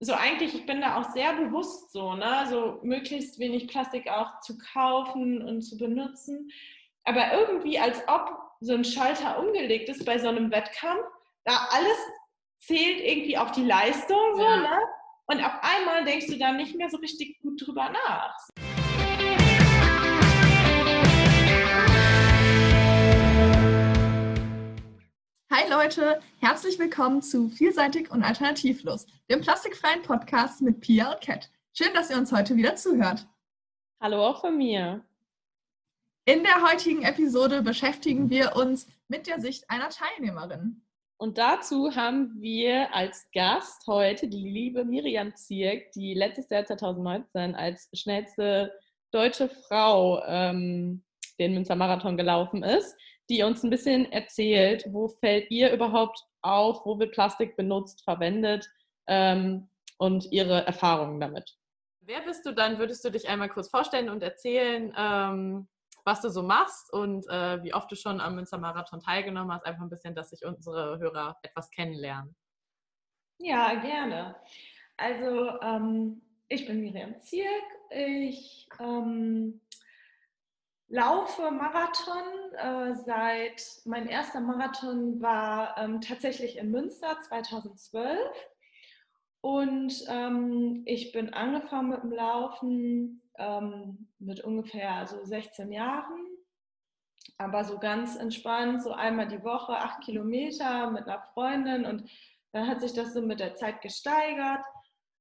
so eigentlich, ich bin da auch sehr bewusst so, ne? So möglichst wenig Plastik auch zu kaufen und zu benutzen. Aber irgendwie, als ob so ein Schalter umgelegt ist bei so einem Wettkampf, da alles zählt irgendwie auf die Leistung so, ja. ne? Und auf einmal denkst du dann nicht mehr so richtig gut drüber nach. Hi Leute, herzlich willkommen zu Vielseitig und Alternativlos, dem plastikfreien Podcast mit Pia und Cat. Schön, dass ihr uns heute wieder zuhört. Hallo auch von mir. In der heutigen Episode beschäftigen wir uns mit der Sicht einer Teilnehmerin. Und dazu haben wir als Gast heute die liebe Miriam Zierk, die letztes Jahr 2019 als schnellste deutsche Frau ähm, den Münster Marathon gelaufen ist die uns ein bisschen erzählt, wo fällt ihr überhaupt auf, wo wird Plastik benutzt, verwendet ähm, und ihre Erfahrungen damit. Wer bist du dann? Würdest du dich einmal kurz vorstellen und erzählen, ähm, was du so machst und äh, wie oft du schon am Münster Marathon teilgenommen hast? Einfach ein bisschen, dass sich unsere Hörer etwas kennenlernen. Ja, gerne. Also ähm, ich bin Miriam Zierk. Ich ähm, laufe Marathon äh, seit, mein erster Marathon war ähm, tatsächlich in Münster 2012 und ähm, ich bin angefangen mit dem Laufen ähm, mit ungefähr so 16 Jahren, aber so ganz entspannt, so einmal die Woche, acht Kilometer mit einer Freundin. Und dann hat sich das so mit der Zeit gesteigert.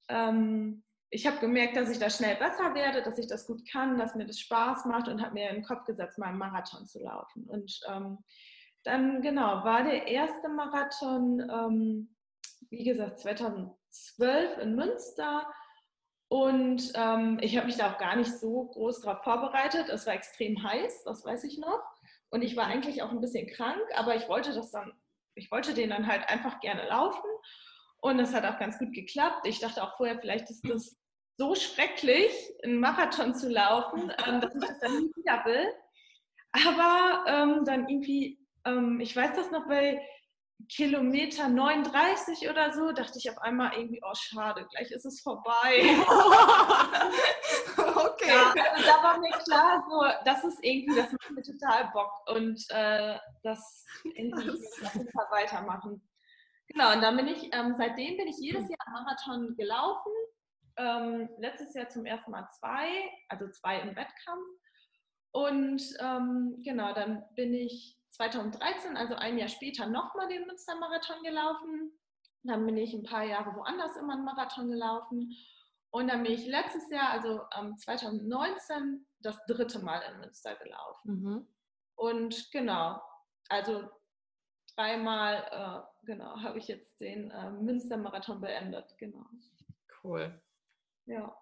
Ähm, ich habe gemerkt, dass ich da schnell besser werde, dass ich das gut kann, dass mir das Spaß macht und habe mir in den Kopf gesetzt, mal einen Marathon zu laufen. Und ähm, dann, genau, war der erste Marathon, ähm, wie gesagt, 2012 in Münster. Und ähm, ich habe mich da auch gar nicht so groß darauf vorbereitet. Es war extrem heiß, das weiß ich noch. Und ich war eigentlich auch ein bisschen krank, aber ich wollte das dann, ich wollte den dann halt einfach gerne laufen. Und es hat auch ganz gut geklappt. Ich dachte auch vorher, vielleicht ist das so schrecklich, einen Marathon zu laufen, ähm, dass ich das dann nie wieder will. Aber ähm, dann irgendwie, ähm, ich weiß das noch, bei Kilometer 39 oder so, dachte ich auf einmal irgendwie, oh schade, gleich ist es vorbei. okay. Ja, also da war mir klar, so, das ist irgendwie, das macht mir total Bock und äh, das irgendwie auf jeden Fall weitermachen. Genau, und dann bin ich, ähm, seitdem bin ich jedes Jahr Marathon gelaufen ähm, letztes Jahr zum ersten Mal zwei, also zwei im Wettkampf. Und ähm, genau, dann bin ich 2013, also ein Jahr später, nochmal den Münster-Marathon gelaufen. Dann bin ich ein paar Jahre woanders immer einen Marathon gelaufen. Und dann bin ich letztes Jahr, also ähm, 2019, das dritte Mal in Münster gelaufen. Mhm. Und genau, also dreimal, äh, genau, habe ich jetzt den äh, Münster-Marathon beendet. Genau. Cool. Ja.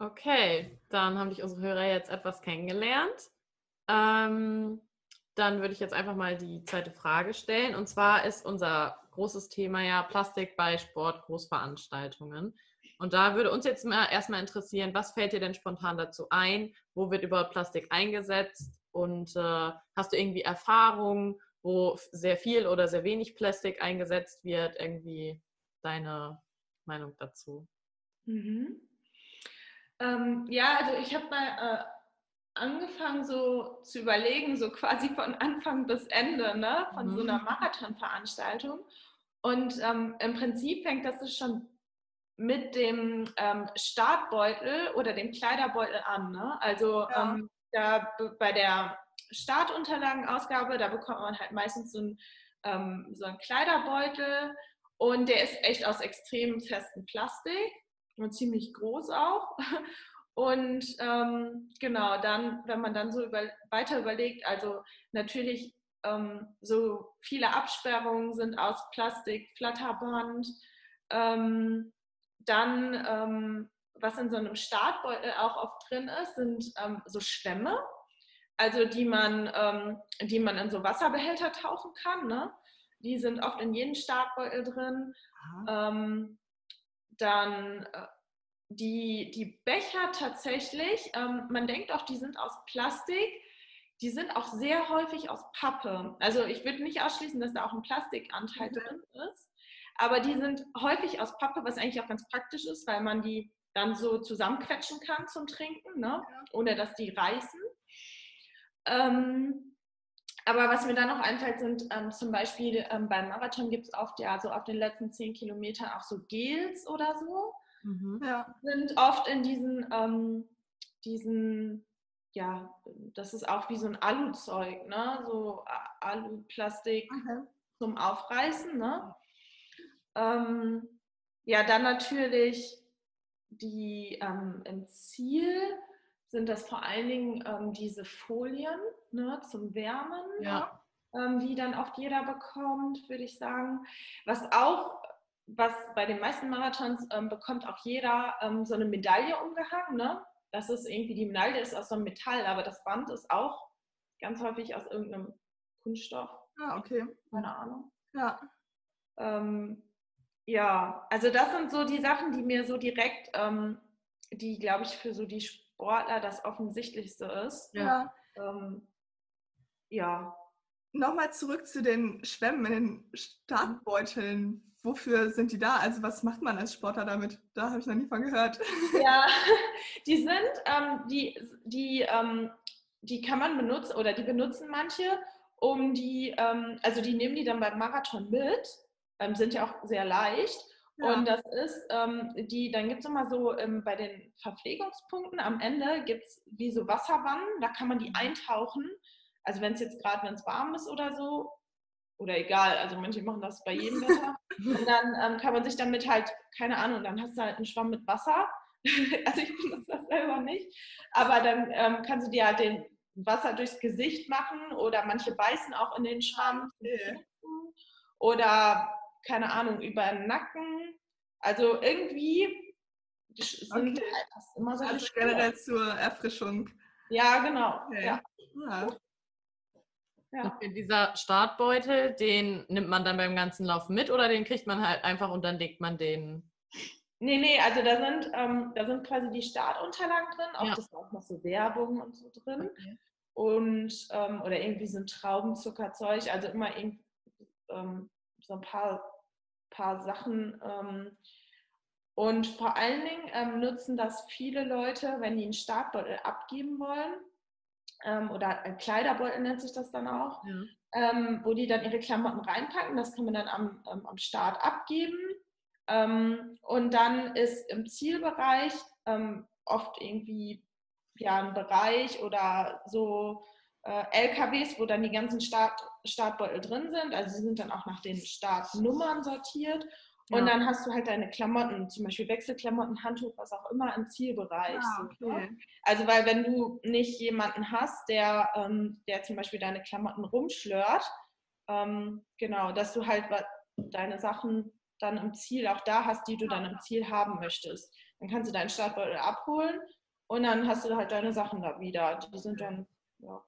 Okay, dann haben dich unsere Hörer jetzt etwas kennengelernt. Ähm, dann würde ich jetzt einfach mal die zweite Frage stellen. Und zwar ist unser großes Thema ja Plastik bei Sport, Großveranstaltungen. Und da würde uns jetzt mal erstmal interessieren, was fällt dir denn spontan dazu ein? Wo wird überhaupt Plastik eingesetzt? Und äh, hast du irgendwie Erfahrungen, wo sehr viel oder sehr wenig Plastik eingesetzt wird? Irgendwie deine Meinung dazu? Mhm. Ähm, ja, also ich habe mal äh, angefangen so zu überlegen, so quasi von Anfang bis Ende ne, von mhm. so einer. Marathonveranstaltung. Und ähm, im Prinzip fängt das schon mit dem ähm, Startbeutel oder dem Kleiderbeutel an. Ne? Also ja. ähm, da bei der Startunterlagenausgabe, da bekommt man halt meistens so, ein, ähm, so einen Kleiderbeutel und der ist echt aus extrem festem Plastik und ziemlich groß auch. Und ähm, genau, dann, wenn man dann so über, weiter überlegt, also natürlich ähm, so viele Absperrungen sind aus Plastik, Flatterband, ähm, dann, ähm, was in so einem Startbeutel auch oft drin ist, sind ähm, so Schwämme, also die man, ähm, die man in so Wasserbehälter tauchen kann. Ne? Die sind oft in jedem Startbeutel drin. Dann äh, die, die Becher tatsächlich, ähm, man denkt auch, die sind aus Plastik, die sind auch sehr häufig aus Pappe. Also ich würde nicht ausschließen, dass da auch ein Plastikanteil mhm. drin ist. aber die sind häufig aus Pappe, was eigentlich auch ganz praktisch ist, weil man die dann so zusammenquetschen kann zum Trinken, ne? Ohne dass die reißen. Ähm, aber was mir dann noch einfällt, sind ähm, zum Beispiel ähm, beim Marathon gibt es oft ja so auf den letzten zehn Kilometern auch so Gels oder so. Mhm. Ja. Sind oft in diesen, ähm, diesen, ja, das ist auch wie so ein Aluzeug, ne? So Aluplastik okay. zum Aufreißen, ne? Ähm, ja, dann natürlich die ähm, im Ziel sind das vor allen Dingen ähm, diese Folien ne, zum Wärmen, ja. ähm, die dann oft jeder bekommt, würde ich sagen. Was auch, was bei den meisten Marathons ähm, bekommt auch jeder ähm, so eine Medaille umgehangen. Ne? Das ist irgendwie, die Medaille ist aus so einem Metall, aber das Band ist auch ganz häufig aus irgendeinem Kunststoff. Ah, okay. Keine Ahnung. Ja. Ähm, ja, also das sind so die Sachen, die mir so direkt, ähm, die glaube ich für so die Sportler das Offensichtlichste ist. Ja. Ähm, ja. Nochmal zurück zu den Schwämmen in den Startbeuteln. Wofür sind die da? Also was macht man als Sportler damit? Da habe ich noch nie von gehört. Ja, die sind, ähm, die, die, ähm, die kann man benutzen oder die benutzen manche, um die, ähm, also die nehmen die dann beim Marathon mit, ähm, sind ja auch sehr leicht ja. Und das ist, ähm, die, dann gibt es immer so ähm, bei den Verpflegungspunkten am Ende gibt es wie so Wasserwannen, da kann man die mhm. eintauchen. Also wenn es jetzt gerade, wenn es warm ist oder so, oder egal, also manche machen das bei jedem Wetter. Und dann ähm, kann man sich damit halt, keine Ahnung, dann hast du halt einen Schwamm mit Wasser. also ich benutze das selber nicht. Aber dann ähm, kannst du dir halt den Wasser durchs Gesicht machen oder manche beißen auch in den Schwamm. Okay. Oder keine Ahnung, über den Nacken. Also irgendwie sind okay. halt immer so. Also generell zur Erfrischung. Ja, genau. Okay. Ja. ja. Ja. dieser Startbeutel, den nimmt man dann beim ganzen Lauf mit oder den kriegt man halt einfach und dann legt man den? Nee, nee, also da sind, ähm, da sind quasi die Startunterlagen drin, auch ja. das ist auch noch so Werbung und so drin. Okay. Und ähm, oder irgendwie so ein Traubenzuckerzeug, also immer irgendwie ähm, so ein paar, paar Sachen. Ähm, und vor allen Dingen ähm, nutzen das viele Leute, wenn die einen Startbeutel abgeben wollen. Ähm, oder ein Kleiderbeutel nennt sich das dann auch, ja. Ähm, wo die dann ihre Klamotten reinpacken. Das kann man dann am, ähm, am Start abgeben. Ähm, und dann ist im Zielbereich oft irgendwie ja, ein Bereich oder so LKWs, wo dann die ganzen Start, Startbeutel drin sind. Also sie sind dann auch nach den Startnummern sortiert. Und ja. dann hast du halt deine Klamotten, zum Beispiel Wechselklamotten, Handtuch, was auch immer im Zielbereich. Ah, okay. Ne? Also weil wenn du nicht jemanden hast, der, ähm, der zum Beispiel deine Klamotten rumschlört, ähm, genau, dass du halt deine Sachen dann im Ziel auch da hast, die du dann im Ziel haben möchtest. Dann kannst du deinen Startbeutel abholen und dann hast du halt deine Sachen da wieder. Die sind dann, ja.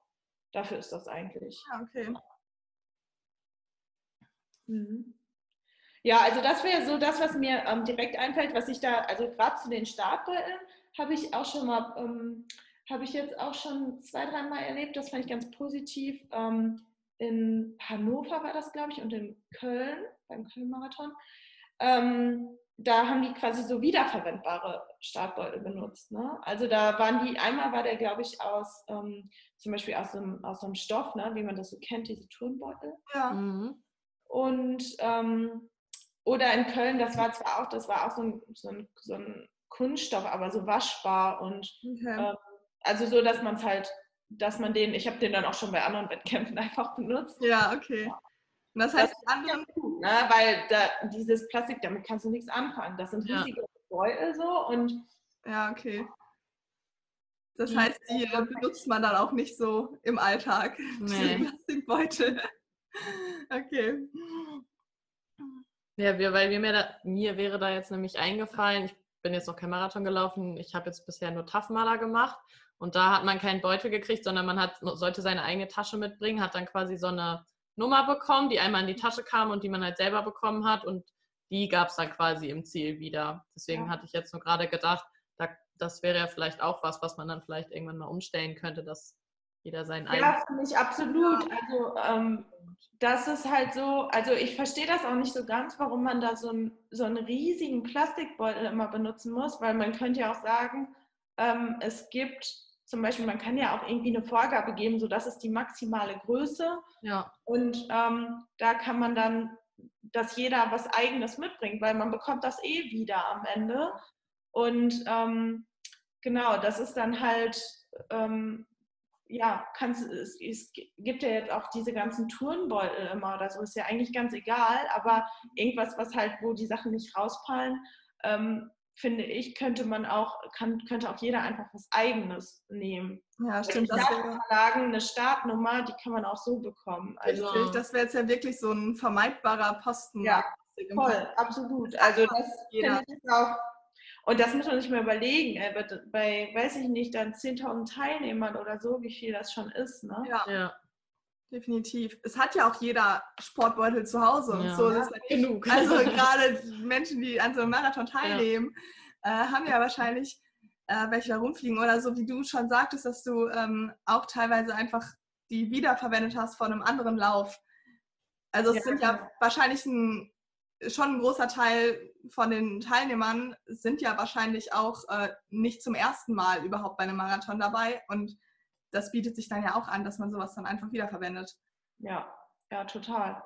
Dafür ist das eigentlich. Ja, okay. Mhm. Ja, also das wäre so das, was mir ähm, direkt einfällt, was ich da, also gerade zu den Startbeuteln habe ich auch schon mal, ähm, habe ich jetzt auch schon zwei, dreimal erlebt. Das fand ich ganz positiv. Ähm, in Hannover war das, glaube ich, und in Köln, beim Köln-Marathon. Ähm, da haben die quasi so wiederverwendbare Startbeutel benutzt. Ne? Also da waren die, einmal war der, glaube ich, aus ähm, zum Beispiel aus so einem, aus so einem Stoff, ne? wie man das so kennt, diese Turnbeutel. Ja. Mhm. Und ähm, oder in Köln, das war zwar auch, das war auch so ein, so ein, so ein Kunststoff, aber so waschbar und okay. ähm, also so, dass man es halt, dass man den, ich habe den dann auch schon bei anderen Wettkämpfen einfach benutzt. Ja, okay. Und das heißt, das anderen gut, ne? weil da, dieses Plastik, damit kannst du nichts anfangen. Das sind riesige ja. Beutel so und ja, okay. Das heißt, die benutzt man dann auch nicht so im Alltag, nee. diese Plastikbeutel. okay. Ja, wir, weil wir mir, da, mir wäre da jetzt nämlich eingefallen, ich bin jetzt noch kein Marathon gelaufen, ich habe jetzt bisher nur Taffmaler gemacht und da hat man keinen Beutel gekriegt, sondern man hat, sollte seine eigene Tasche mitbringen, hat dann quasi so eine Nummer bekommen, die einmal in die Tasche kam und die man halt selber bekommen hat und die gab es dann quasi im Ziel wieder. Deswegen ja. hatte ich jetzt nur gerade gedacht, da, das wäre ja vielleicht auch was, was man dann vielleicht irgendwann mal umstellen könnte, dass jeder seinen eigenen. Ja, finde ich absolut. Also ähm, das ist halt so, also ich verstehe das auch nicht so ganz, warum man da so, ein, so einen riesigen Plastikbeutel immer benutzen muss, weil man könnte ja auch sagen, ähm, es gibt zum Beispiel, man kann ja auch irgendwie eine Vorgabe geben, so das ist die maximale Größe. Ja. Und ähm, da kann man dann, dass jeder was Eigenes mitbringt, weil man bekommt das eh wieder am Ende. Und ähm, genau, das ist dann halt ähm, ja, kannst, es, es gibt ja jetzt auch diese ganzen Turnbeutel immer oder so, ist ja eigentlich ganz egal, aber irgendwas, was halt, wo die Sachen nicht rausfallen, ähm, finde ich, könnte man auch, kann, könnte auch jeder einfach was Eigenes nehmen. Ja, stimmt. Das Verlagen, eine Startnummer, die kann man auch so bekommen. Also, Richtig, das wäre jetzt ja wirklich so ein vermeidbarer Posten. Ja, voll, absolut. Also das finde ich auch und das muss man sich mal überlegen, äh, bei, weiß ich nicht, dann 10.000 Teilnehmern oder so, wie viel das schon ist. Ne? Ja. ja. Definitiv. Es hat ja auch jeder Sportbeutel zu Hause. Ja. So, ja, genug. Also gerade Menschen, die an so einem Marathon teilnehmen, ja. äh, haben ja wahrscheinlich äh, welche da rumfliegen. Oder so wie du schon sagtest, dass du ähm, auch teilweise einfach die wiederverwendet hast von einem anderen Lauf. Also es sind ja wahrscheinlich ein schon ein großer Teil von den Teilnehmern sind ja wahrscheinlich auch äh, nicht zum ersten Mal überhaupt bei einem Marathon dabei. Und das bietet sich dann ja auch an, dass man sowas dann einfach wiederverwendet. Ja, ja, total.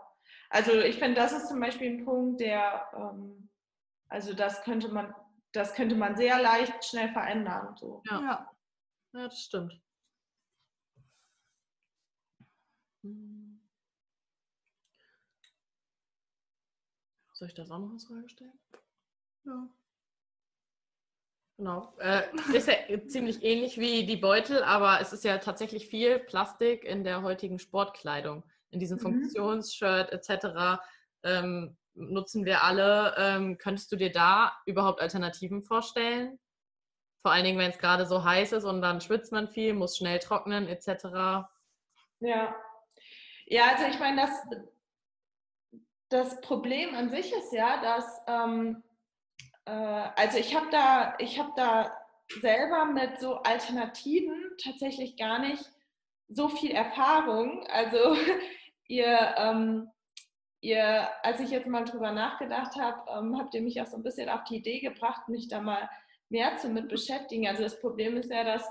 Also ich finde, das ist zum Beispiel ein Punkt, der, ähm, also das könnte man, das könnte man sehr leicht schnell verändern. So. Ja. ja. ja, das stimmt. Soll ich das auch noch als Frage stellen? Ja. Genau. Äh, ist ja ziemlich ähnlich wie die Beutel, aber es ist ja tatsächlich viel Plastik in der heutigen Sportkleidung. In diesem mhm. Funktionsshirt etc. Ähm, nutzen wir alle. Ähm, könntest du dir da überhaupt Alternativen vorstellen? Vor allen Dingen, wenn es gerade so heiß ist und dann schwitzt man viel, muss schnell trocknen etc. Ja. Ja, also ich meine, das, das Problem an sich ist ja, dass, ähm, äh, also ich habe da, ich habe da selber mit so Alternativen tatsächlich gar nicht so viel Erfahrung. Also ihr, ähm, ihr, als ich jetzt mal drüber nachgedacht habe, ähm, habt ihr mich auch so ein bisschen auf die Idee gebracht, mich da mal mehr zu mit beschäftigen. Also das Problem ist ja, dass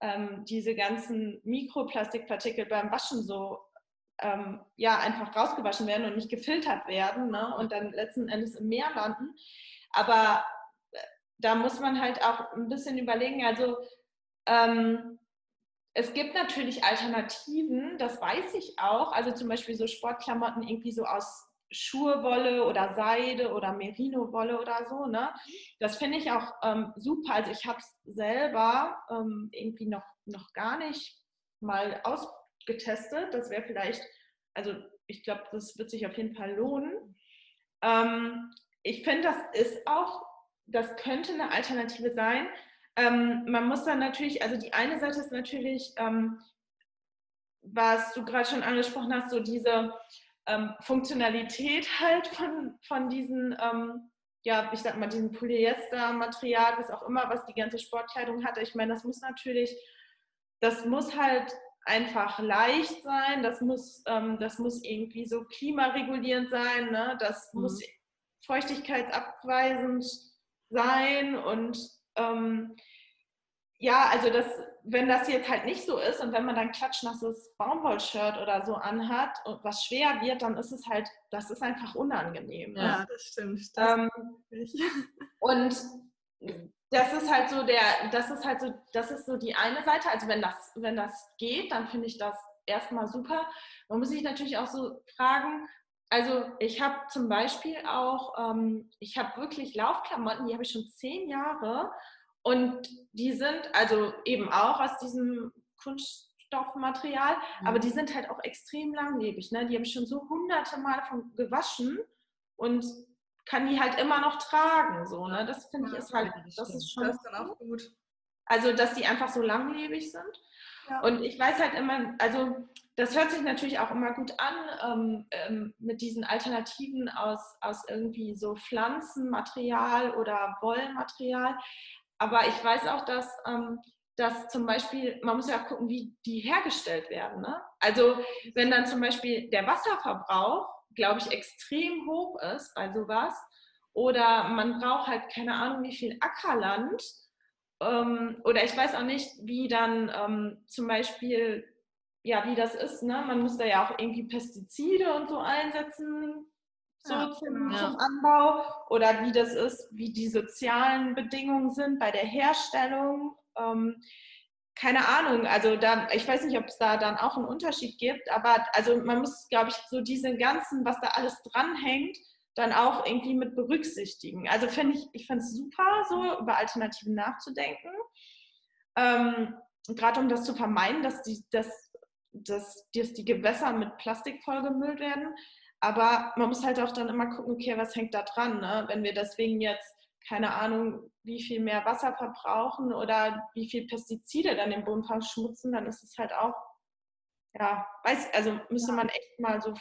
ähm, diese ganzen Mikroplastikpartikel beim Waschen so ähm, ja einfach rausgewaschen werden und nicht gefiltert werden ne? und dann letzten Endes im Meer landen. Aber äh, da muss man halt auch ein bisschen überlegen, also ähm, es gibt natürlich Alternativen, das weiß ich auch. Also zum Beispiel so Sportklamotten irgendwie so aus Schurwolle oder Seide oder Merino-Wolle oder so. Ne? Das finde ich auch ähm, super. Also ich habe es selber ähm, irgendwie noch, noch gar nicht mal aus, getestet. Das wäre vielleicht, also ich glaube, das wird sich auf jeden Fall lohnen. Ähm, ich finde, das ist auch, das könnte eine Alternative sein. Ähm, man muss dann natürlich, also die eine Seite ist natürlich, ähm, was du gerade schon angesprochen hast, so diese ähm, Funktionalität halt von, von diesen, ähm, ja, ich sag mal, diesem Polyester-Material, was auch immer, was die ganze Sportkleidung hatte. Ich meine, das muss natürlich, das muss halt einfach leicht sein, das muss, ähm, das muss irgendwie so klimaregulierend sein, ne? das mhm. muss feuchtigkeitsabweisend sein und ähm, ja, also das, wenn das jetzt halt nicht so ist und wenn man dann klatschnasses Baumwollshirt oder so anhat und was schwer wird, dann ist es halt, das ist einfach unangenehm. Ne? Ja, das stimmt. Das ähm, und das ist halt so der, das ist halt so, das ist so die eine Seite. Also wenn das, wenn das geht, dann finde ich das erstmal super. Man muss sich natürlich auch so fragen, also ich habe zum Beispiel auch, ähm, ich habe wirklich Laufklamotten, die habe ich schon zehn Jahre und die sind also eben auch aus diesem Kunststoffmaterial, mhm. aber die sind halt auch extrem langlebig. Ne? Die habe ich schon so hunderte Mal von gewaschen und kann die halt immer noch tragen. So, ne? Das finde ich ist halt, das ist schon. Das ist dann auch gut. Also, dass die einfach so langlebig sind. Ja. Und ich weiß halt immer, also das hört sich natürlich auch immer gut an ähm, ähm, mit diesen Alternativen aus, aus irgendwie so Pflanzenmaterial oder Wollmaterial. Aber ich weiß auch, dass, ähm, dass zum Beispiel, man muss ja auch gucken, wie die hergestellt werden. Ne? Also wenn dann zum Beispiel der Wasserverbrauch, glaube ich, extrem hoch ist bei sowas, oder man braucht halt keine Ahnung, wie viel Ackerland, ähm, oder ich weiß auch nicht, wie dann ähm, zum Beispiel, ja, wie das ist, ne? man muss da ja auch irgendwie Pestizide und so einsetzen, so ja, zum, genau. zum, Anbau oder wie das ist, wie die sozialen Bedingungen sind bei der Herstellung. Ähm, keine Ahnung, also da, ich weiß nicht, ob es da dann auch einen Unterschied gibt, aber also man muss, glaube ich, so diese ganzen, was da alles dranhängt, dann auch irgendwie mit berücksichtigen. Also finde ich, ich finde es super, so über Alternativen nachzudenken. Ähm, Gerade um das zu vermeiden, dass die, dass, dass, dass die Gewässer mit Plastik vollgemüllt werden. Aber man muss halt auch dann immer gucken, okay, was hängt da dran? Ne? Wenn wir deswegen jetzt, keine Ahnung, wie viel mehr Wasser verbrauchen oder wie viel Pestizide dann den Boden verschmutzen, dann ist es halt auch, ja, weiß, also müsste man echt mal so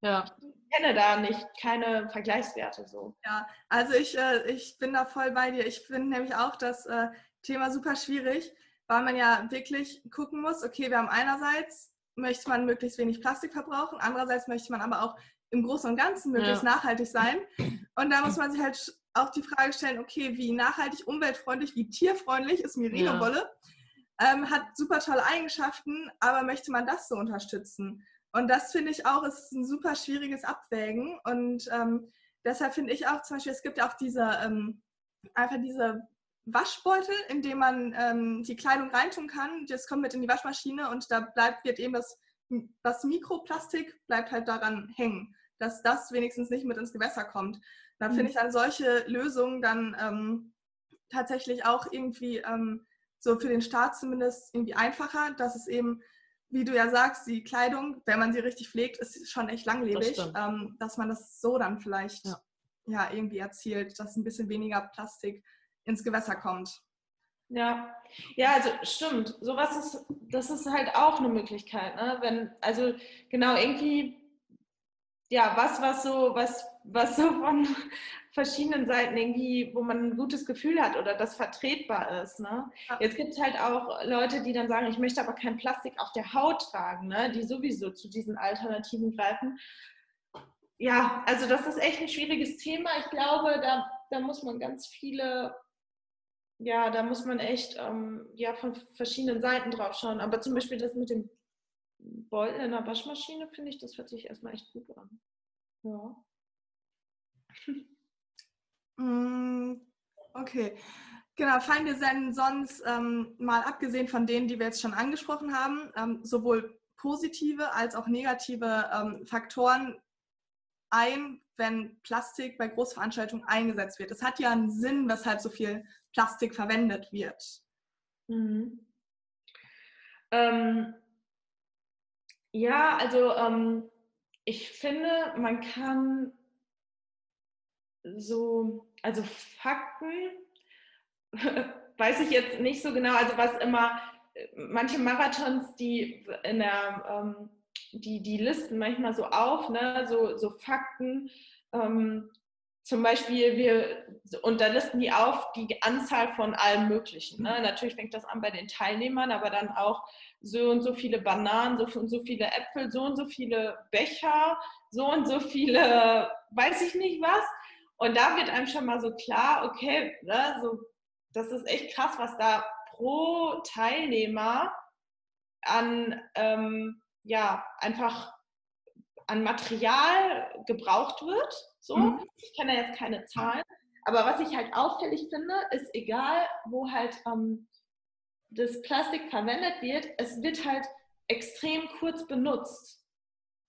ja. Ich kenne da nicht, keine Vergleichswerte so. Ja, also ich, äh, ich bin da voll bei dir. Ich finde nämlich auch das äh, Thema super schwierig, weil man ja wirklich gucken muss, okay, wir haben einerseits möchte man möglichst wenig Plastik verbrauchen, andererseits möchte man aber auch im Großen und Ganzen möglichst ja. nachhaltig sein. Und da muss man sich halt auch die Frage stellen, okay, wie nachhaltig, umweltfreundlich, wie tierfreundlich ist Merino-Wolle? Ja. Ähm, hat super tolle Eigenschaften, aber möchte man das so unterstützen? Und das finde ich auch, ist ein super schwieriges Abwägen. Und ähm, deshalb finde ich auch zum Beispiel, es gibt ja auch diese, ähm, einfach diese Waschbeutel, in dem man ähm, die Kleidung reintun kann. Das kommt mit in die Waschmaschine und da bleibt, wird eben das, das Mikroplastik bleibt halt daran hängen, dass das wenigstens nicht mit ins Gewässer kommt. Da mhm. finde ich dann solche Lösungen dann ähm, tatsächlich auch irgendwie ähm, so für den Staat zumindest irgendwie einfacher, dass es eben, wie du ja sagst, die Kleidung, wenn man sie richtig pflegt, ist schon echt langlebig, das ähm, dass man das so dann vielleicht ja. ja irgendwie erzielt, dass ein bisschen weniger Plastik ins Gewässer kommt. Ja, ja, also stimmt. Sowas ist, das ist halt auch eine Möglichkeit, ne? Wenn, also genau, irgendwie, ja, was, was so, was, was so von verschiedenen Seiten irgendwie, wo man ein gutes Gefühl hat oder das vertretbar ist. Ne? Jetzt gibt es halt auch Leute, die dann sagen, ich möchte aber kein Plastik auf der Haut tragen, ne? die sowieso zu diesen Alternativen greifen. Ja, also das ist echt ein schwieriges Thema. Ich glaube, da, da muss man ganz viele ja, da muss man echt ähm, ja, von verschiedenen Seiten drauf schauen. Aber zum Beispiel das mit dem Beutel in der Waschmaschine, finde ich, das hört sich erstmal echt gut an. Ja. Mm, okay. Genau, fallen dir denn sonst ähm, mal abgesehen von denen, die wir jetzt schon angesprochen haben, ähm, sowohl positive als auch negative ähm, Faktoren ein, wenn Plastik bei Großveranstaltungen eingesetzt wird? Es hat ja einen Sinn, weshalb so viel Plastik verwendet wird. Mhm. Ähm, ja, also ähm, ich finde, man kann so, also Fakten, weiß ich jetzt nicht so genau, also was immer, manche Marathons, die in der, ähm, die, die listen manchmal so auf, ne, so, so Fakten, ähm, zum Beispiel, wir, und da listen die auf die Anzahl von allem Möglichen. Ne? Natürlich fängt das an bei den Teilnehmern, aber dann auch so und so viele Bananen, so und so viele Äpfel, so und so viele Becher, so und so viele, weiß ich nicht was. Und da wird einem schon mal so klar, okay, ne, so, das ist echt krass, was da pro Teilnehmer an, ähm, ja, einfach an Material gebraucht wird. So, mhm. ich kenne jetzt keine Zahlen, aber was ich halt auffällig finde, ist egal, wo halt ähm, das Plastik verwendet wird, es wird halt extrem kurz benutzt.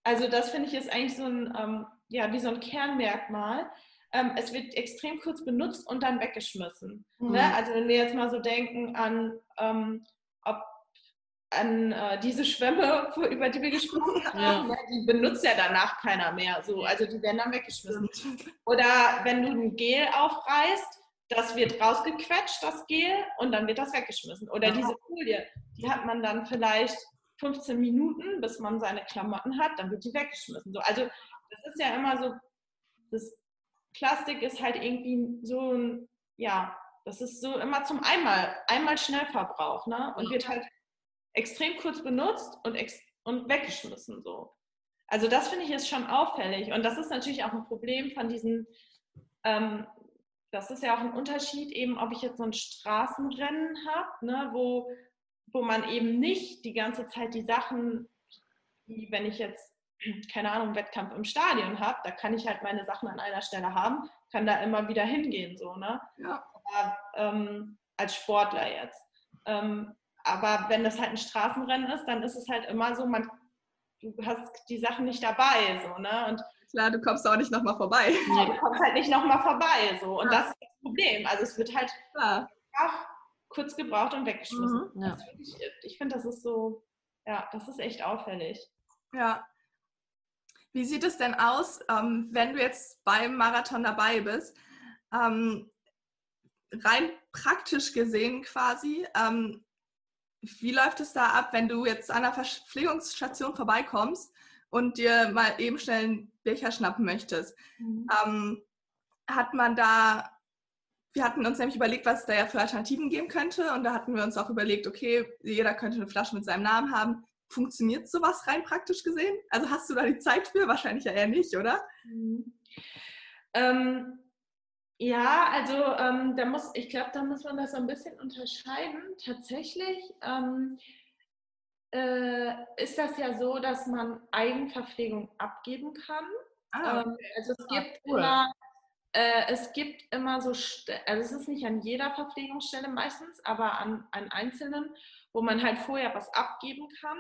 Also das finde ich ist eigentlich so ein, ähm, ja, wie so ein Kernmerkmal. Ähm, es wird extrem kurz benutzt und dann weggeschmissen. Ne? Mhm. Ne? Also wenn wir jetzt mal so denken an, ähm, ob an äh, diese Schwämme, über die wir gesprochen haben, ja. Ne, die benutzt ja danach keiner mehr. So, also die werden dann weggeschmissen. Oder wenn du ein Gel aufreißt, das wird rausgequetscht, das Gel, und dann wird das weggeschmissen. Oder ja. diese Folie, die hat man dann vielleicht 15 Minuten, bis man seine Klamotten hat, dann wird die weggeschmissen. So, also das ist ja immer so, das Plastik ist halt irgendwie so ein, ja, das ist so immer zum einmal, einmal Schnellverbrauch, ne? Und wird halt extrem kurz benutzt und, ex und weggeschmissen so. Also das finde ich ist schon auffällig. Und das ist natürlich auch ein Problem von diesen, ähm, das ist ja auch ein Unterschied, eben ob ich jetzt so ein Straßenrennen habe, ne, wo, wo man eben nicht die ganze Zeit die Sachen, wie wenn ich jetzt, keine Ahnung, Wettkampf im Stadion habe, da kann ich halt meine Sachen an einer Stelle haben, kann da immer wieder hingehen, so, ne? Ja. Aber, ähm, als Sportler jetzt. Ähm, aber wenn das halt ein Straßenrennen ist, dann ist es halt immer so, man du hast die Sachen nicht dabei, so, ne? Und Klar, du kommst auch nicht nochmal vorbei. Ja, du kommst halt nicht nochmal vorbei, so. Und ja. das ist das Problem. Also es wird halt auch kurz gebraucht und weggeschmissen. Mhm. Ja. Ich, ich finde, das ist so, ja, das ist echt auffällig. Ja. Wie sieht es denn aus, ähm, wenn du jetzt beim Marathon dabei bist? Ähm, rein praktisch gesehen quasi, ähm, wie läuft es da ab, wenn du jetzt an der Verpflegungsstation vorbeikommst und dir mal eben schnell einen Becher schnappen möchtest? Mhm. Ähm, hat man da, wir hatten uns nämlich überlegt, was es da ja für Alternativen geben könnte und da hatten wir uns auch überlegt, okay, jeder könnte eine Flasche mit seinem Namen haben. Funktioniert sowas rein praktisch gesehen? Also hast du da die Zeit für? Wahrscheinlich ja eher nicht, oder? Mhm. Ähm, ja, also ähm, da muss, ich glaube, da muss man das ein bisschen unterscheiden. Tatsächlich ähm, äh, ist das ja so, dass man Eigenverpflegung abgeben kann. Ah, ähm, okay. also es ah, gibt cool. immer, äh, es gibt immer so, also es ist nicht an jeder Verpflegungsstelle meistens, aber an, an einzelnen, wo man halt vorher was abgeben kann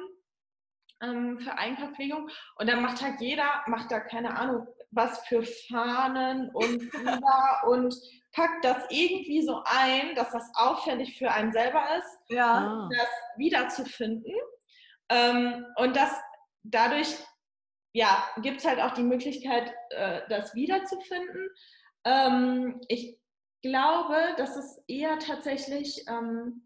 ähm, für Eigenverpflegung. Und dann macht halt jeder, macht da keine Ahnung, was für Fahnen und und packt das irgendwie so ein, dass das auffällig für einen selber ist, ja. das wiederzufinden. Ähm, und das dadurch ja, gibt es halt auch die Möglichkeit, äh, das wiederzufinden. Ähm, ich glaube, dass es eher tatsächlich ähm,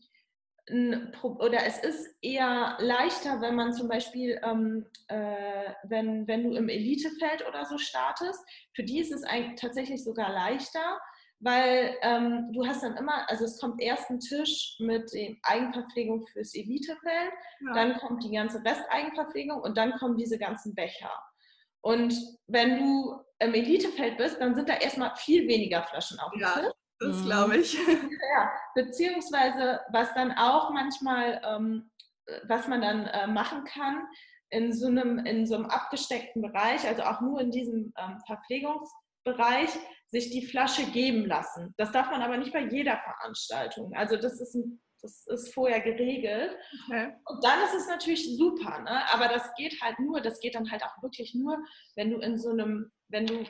oder es ist eher leichter, wenn man zum Beispiel, ähm, äh, wenn, wenn du im Elitefeld oder so startest, für die ist es eigentlich tatsächlich sogar leichter, weil ähm, du hast dann immer, also es kommt erst ein Tisch mit den Eigenverpflegung fürs Elitefeld, ja. dann kommt die ganze Resteigenverpflegung und dann kommen diese ganzen Becher. Und wenn du im Elitefeld bist, dann sind da erstmal viel weniger Flaschen auf dem ja. Tisch. Das mhm. glaube ich. Ja, beziehungsweise was dann auch manchmal, ähm, was man dann äh, machen kann, in so, einem, in so einem abgesteckten Bereich, also auch nur in diesem ähm, Verpflegungsbereich, sich die Flasche geben lassen. Das darf man aber nicht bei jeder Veranstaltung. Also das ist, ein, das ist vorher geregelt. Okay. Und dann ist es natürlich super, ne? aber das geht halt nur, das geht dann halt auch wirklich nur, wenn du in so einem, wenn du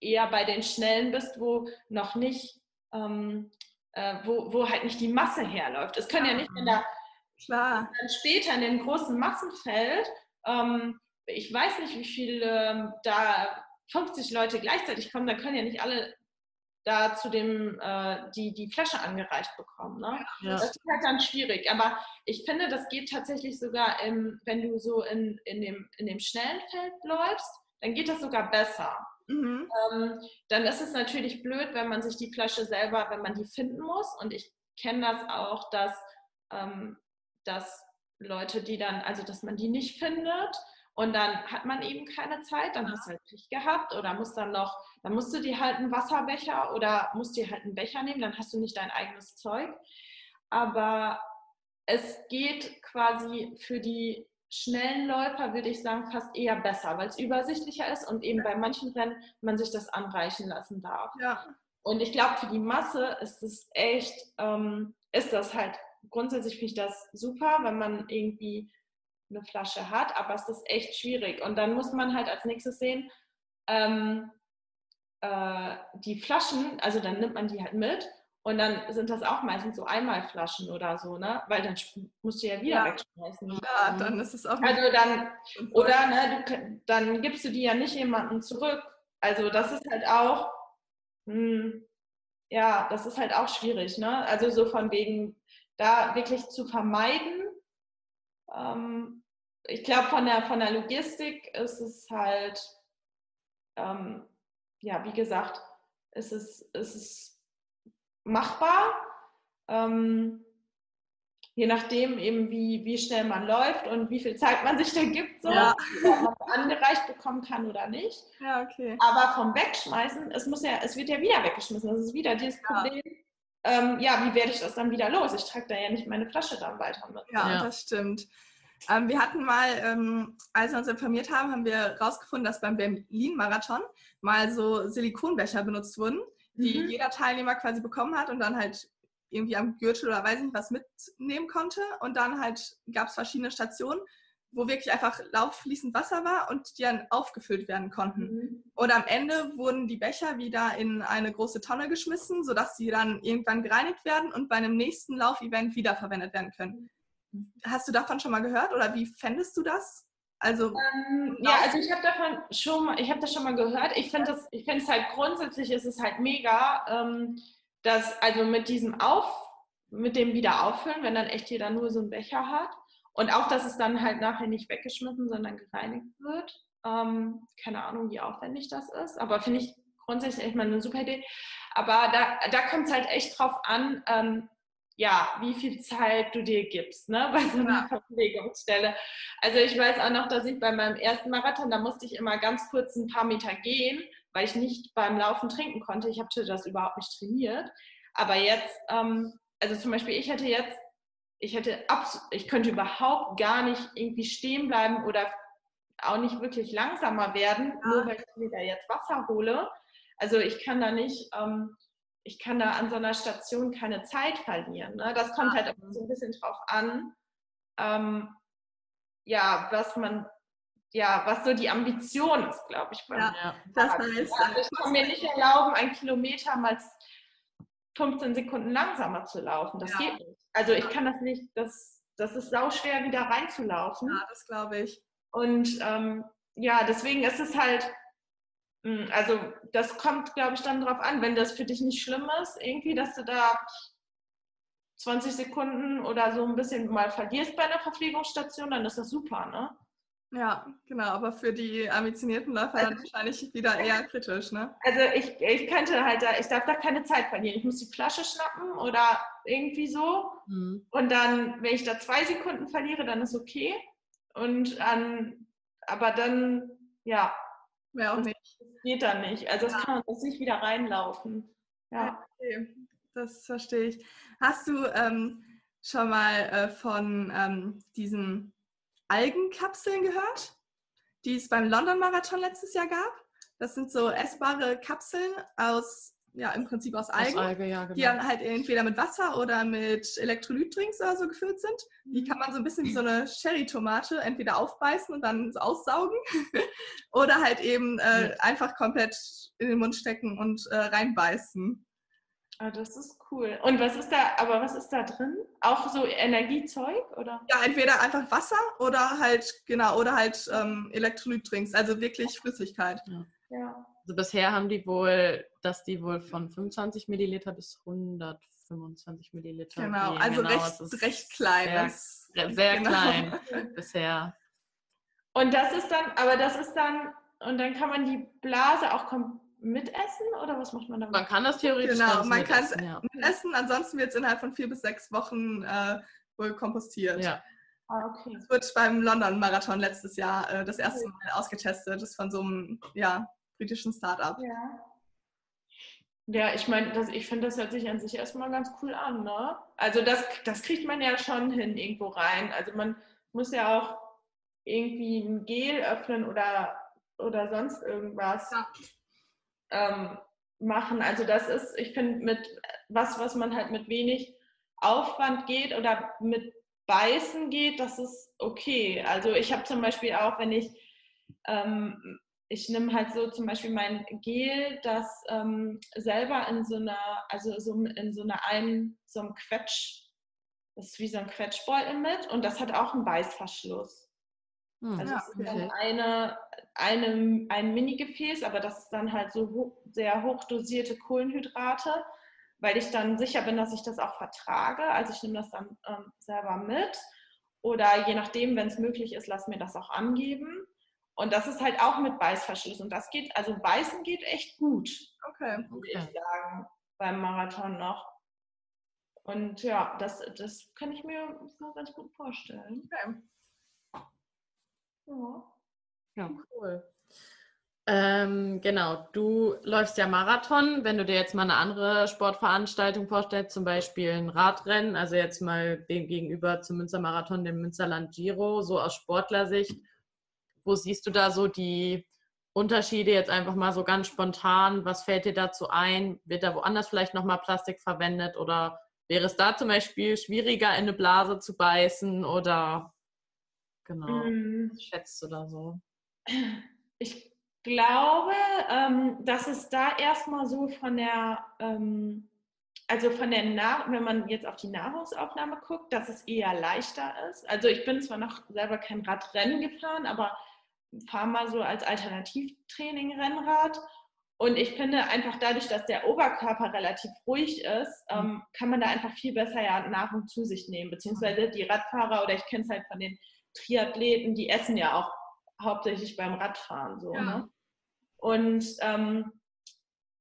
eher bei den Schnellen bist, wo noch nicht, ähm, äh, wo, wo halt nicht die Masse herläuft. Es können ja nicht, wenn da Klar. dann später in den großen Massenfeld, ähm, ich weiß nicht, wie viele ähm, da 50 Leute gleichzeitig kommen, da können ja nicht alle da zu dem äh, die, die Flasche angereicht bekommen. Ne? Ja. Das ist halt dann schwierig. Aber ich finde, das geht tatsächlich sogar, im, wenn du so in, in, dem, in dem schnellen Feld läufst, dann geht das sogar besser. Mhm. Ähm, dann ist es natürlich blöd, wenn man sich die Flasche selber, wenn man die finden muss. Und ich kenne das auch, dass, ähm, dass Leute, die dann, also dass man die nicht findet und dann hat man eben keine Zeit, dann hast du halt Pech gehabt oder musst dann noch, dann musst du dir halt einen Wasserbecher oder musst dir halt einen Becher nehmen, dann hast du nicht dein eigenes Zeug. Aber es geht quasi für die schnellen Läufer würde ich sagen fast eher besser, weil es übersichtlicher ist und eben bei manchen Rennen man sich das anreichen lassen darf. Ja. Und ich glaube, für die Masse ist es echt, ähm, ist das halt, grundsätzlich finde ich das super, wenn man irgendwie eine Flasche hat, aber es ist echt schwierig. Und dann muss man halt als nächstes sehen, ähm, äh, die Flaschen, also dann nimmt man die halt mit und dann sind das auch meistens so Einmalflaschen oder so, ne? Weil dann musst du ja wieder ja. wegschmeißen. Ja, dann ist es auch. Also dann, oder ne, du, dann gibst du die ja nicht jemandem zurück. Also das ist halt auch, mh, hm, ja, das ist halt auch schwierig, ne? Also so von wegen, da wirklich zu vermeiden. Ähm, ich glaube, von der, von der Logistik ist es halt, ähm, ja, wie gesagt, ist es, ist es machbar. Ähm, je nachdem eben, wie, wie schnell man läuft und wie viel Zeit man sich da gibt, so, ja. ob man angereicht bekommen kann oder nicht. Ja, okay. Aber vom Wegschmeißen, es muss ja, es wird ja wieder weggeschmissen. Das ist wieder dieses Problem. Ähm, ja, wie werde ich das dann wieder los? Ich trage da ja nicht meine Flasche dann weiter mit. Ja, ja. das stimmt. Ähm, wir hatten mal, ähm, als wir uns informiert haben, haben wir herausgefunden, dass beim Berlin-Marathon mal so Silikonbecher benutzt wurden, die mhm. jeder Teilnehmer quasi bekommen hat und dann halt irgendwie am Gürtel oder weiß nicht was mitnehmen konnte. Und dann halt gab es verschiedene Stationen, wo wirklich einfach lauffließend Wasser war und die dann aufgefüllt werden konnten. Mhm. Und am Ende wurden die Becher wieder in eine große Tonne geschmissen, sodass sie dann irgendwann gereinigt werden und bei einem nächsten Laufevent wiederverwendet werden können. Hast du davon schon mal gehört oder wie fändest du das? Also ähm, ja, also ich habe davon schon mal, ich habe das schon mal gehört. Ich finde das, ich finde es halt grundsätzlich ist es halt mega, ähm, dass also mit diesem Auf, mit dem Wiederauffüllen, wenn dann echt jeder nur so einen Becher hat und auch, dass es dann halt nachher nicht weggeschmissen, sondern gereinigt wird. Ähm, keine Ahnung, wie aufwendig das ist, aber finde ich grundsätzlich echt mal eine super Idee. Aber da, da kommt es halt echt drauf an, ähm, ja, wie viel Zeit du dir gibst, ne, bei so einer Verpflegungsstelle. Also ich weiß auch noch, dass ich bei meinem ersten Marathon, da musste ich immer ganz kurz ein paar Meter gehen, weil ich nicht beim Laufen trinken konnte. Ich habe das überhaupt nicht trainiert. Aber jetzt, ähm, also zum Beispiel, ich hätte jetzt, ich hätte ich könnte überhaupt gar nicht irgendwie stehen bleiben oder auch nicht wirklich langsamer werden, ja. nur weil ich mir da jetzt Wasser hole. Also ich kann da nicht, ähm, ich kann da an so einer Station keine Zeit verlieren. Ne? Das kommt halt so ein bisschen drauf an, ähm, ja, was man, ja, was so die Ambition ist, glaube ich. ja, mir. das heißt, also ich kann mir nicht erlauben, einen Kilometer mal 15 Sekunden langsamer zu laufen. Das ja. geht nicht. Also ich kann das nicht, das, das ist sau schwer wieder reinzulaufen. Ja, das glaube ich. Und ähm, ja, deswegen ist es halt, also das kommt, glaube ich, dann drauf an, wenn das für dich nicht schlimm ist, irgendwie, dass du da 20 Sekunden oder so ein bisschen mal verlierst bei einer Verpflegungsstation, dann ist das super, ne? Ja, genau, aber für die ambitionierten Läufer also, dann wahrscheinlich wieder eher kritisch, ne? Also ich, ich könnte halt da, ich darf da keine Zeit verlieren. Ich muss die Flasche schnappen oder irgendwie so. Mhm. Und dann, wenn ich da zwei Sekunden verliere, dann ist okay. Und dann, aber dann, ja, Mehr auch nicht. Geht dann nicht. Also das ja. kann man das nicht wieder reinlaufen. Ja. Okay. Das verstehe ich. Hast du ähm, schon mal äh, von ähm, diesen Algenkapseln gehört, die es beim London Marathon letztes Jahr gab? Das sind so essbare Kapseln aus ja, im Prinzip aus Algen, aus Alge, ja, genau. die dann halt entweder mit Wasser oder mit Elektrolytdrinks oder so gefüllt sind. Die kann man so ein bisschen wie so eine Cherry-Tomate entweder aufbeißen und dann so aussaugen oder halt eben äh, einfach komplett in den Mund stecken und äh, reinbeißen. Ah, das ist cool. Und was ist da, aber was ist da drin? Auch so Energiezeug oder? Ja, entweder einfach Wasser oder halt, genau, oder halt ähm, Elektrolytdrinks, also wirklich Flüssigkeit. Ja. ja. Also bisher haben die wohl, dass die wohl von 25 Milliliter bis 125 Milliliter. Genau, gehen. also genau, recht, recht klein. Sehr, sehr genau. klein bisher. Und das ist dann, aber das ist dann, und dann kann man die Blase auch mitessen oder was macht man damit? Man kann das theoretisch Genau, man kann es ja. mitessen, ansonsten wird es innerhalb von vier bis sechs Wochen äh, wohl kompostiert. Ja. Ah, okay. Das wird beim London-Marathon letztes Jahr äh, das erste Mal ausgetestet. Das ist von so einem, ja, britischen Startup. Ja. Ja, ich meine, ich finde, das hört sich an sich erstmal ganz cool an, ne? Also das, das kriegt man ja schon hin irgendwo rein. Also man muss ja auch irgendwie ein Gel öffnen oder, oder sonst irgendwas ja. ähm, machen. Also das ist, ich finde, mit was, was man halt mit wenig Aufwand geht oder mit Beißen geht, das ist okay. Also ich habe zum Beispiel auch, wenn ich ähm, ich nehme halt so zum Beispiel mein Gel, das ähm, selber in so einer, also so in so einer einen, so einem Quetsch, das ist wie so ein Quetschbeutel mit und das hat auch einen Beißverschluss. Hm, also ja, es ist dann eine, eine, ein Mini-Gefäß, aber das ist dann halt so hoch, sehr hochdosierte Kohlenhydrate, weil ich dann sicher bin, dass ich das auch vertrage. Also ich nehme das dann ähm, selber mit. Oder je nachdem, wenn es möglich ist, lass mir das auch angeben. Und das ist halt auch mit Beißverschluss. Und das geht, also Beißen geht echt gut. Okay. Würde ich sagen, beim Marathon noch. Und ja, das, das kann ich mir so ganz gut vorstellen. Okay. Ja. Ja, cool. Ähm, genau, du läufst ja Marathon. Wenn du dir jetzt mal eine andere Sportveranstaltung vorstellst, zum Beispiel ein Radrennen, also jetzt mal dem gegenüber zum Münstermarathon, dem Münsterland Giro, so aus Sportlersicht, wo siehst du da so die Unterschiede jetzt einfach mal so ganz spontan? Was fällt dir dazu ein? Wird da woanders vielleicht nochmal Plastik verwendet oder wäre es da zum Beispiel schwieriger, in eine Blase zu beißen oder genau, mm. was schätzt du da so? Ich glaube, ähm, dass es da erstmal so von der, ähm, also von der Nahrung, wenn man jetzt auf die Nahrungsaufnahme guckt, dass es eher leichter ist. Also ich bin zwar noch selber kein Radrennen gefahren, aber fahre mal so als Alternativtraining Rennrad. Und ich finde einfach dadurch, dass der Oberkörper relativ ruhig ist, mhm. ähm, kann man da einfach viel besser ja Nahrung zu sich nehmen. Beziehungsweise die Radfahrer oder ich kenne es halt von den Triathleten, die essen ja auch hauptsächlich beim Radfahren so. Ja. Ne? Und ähm,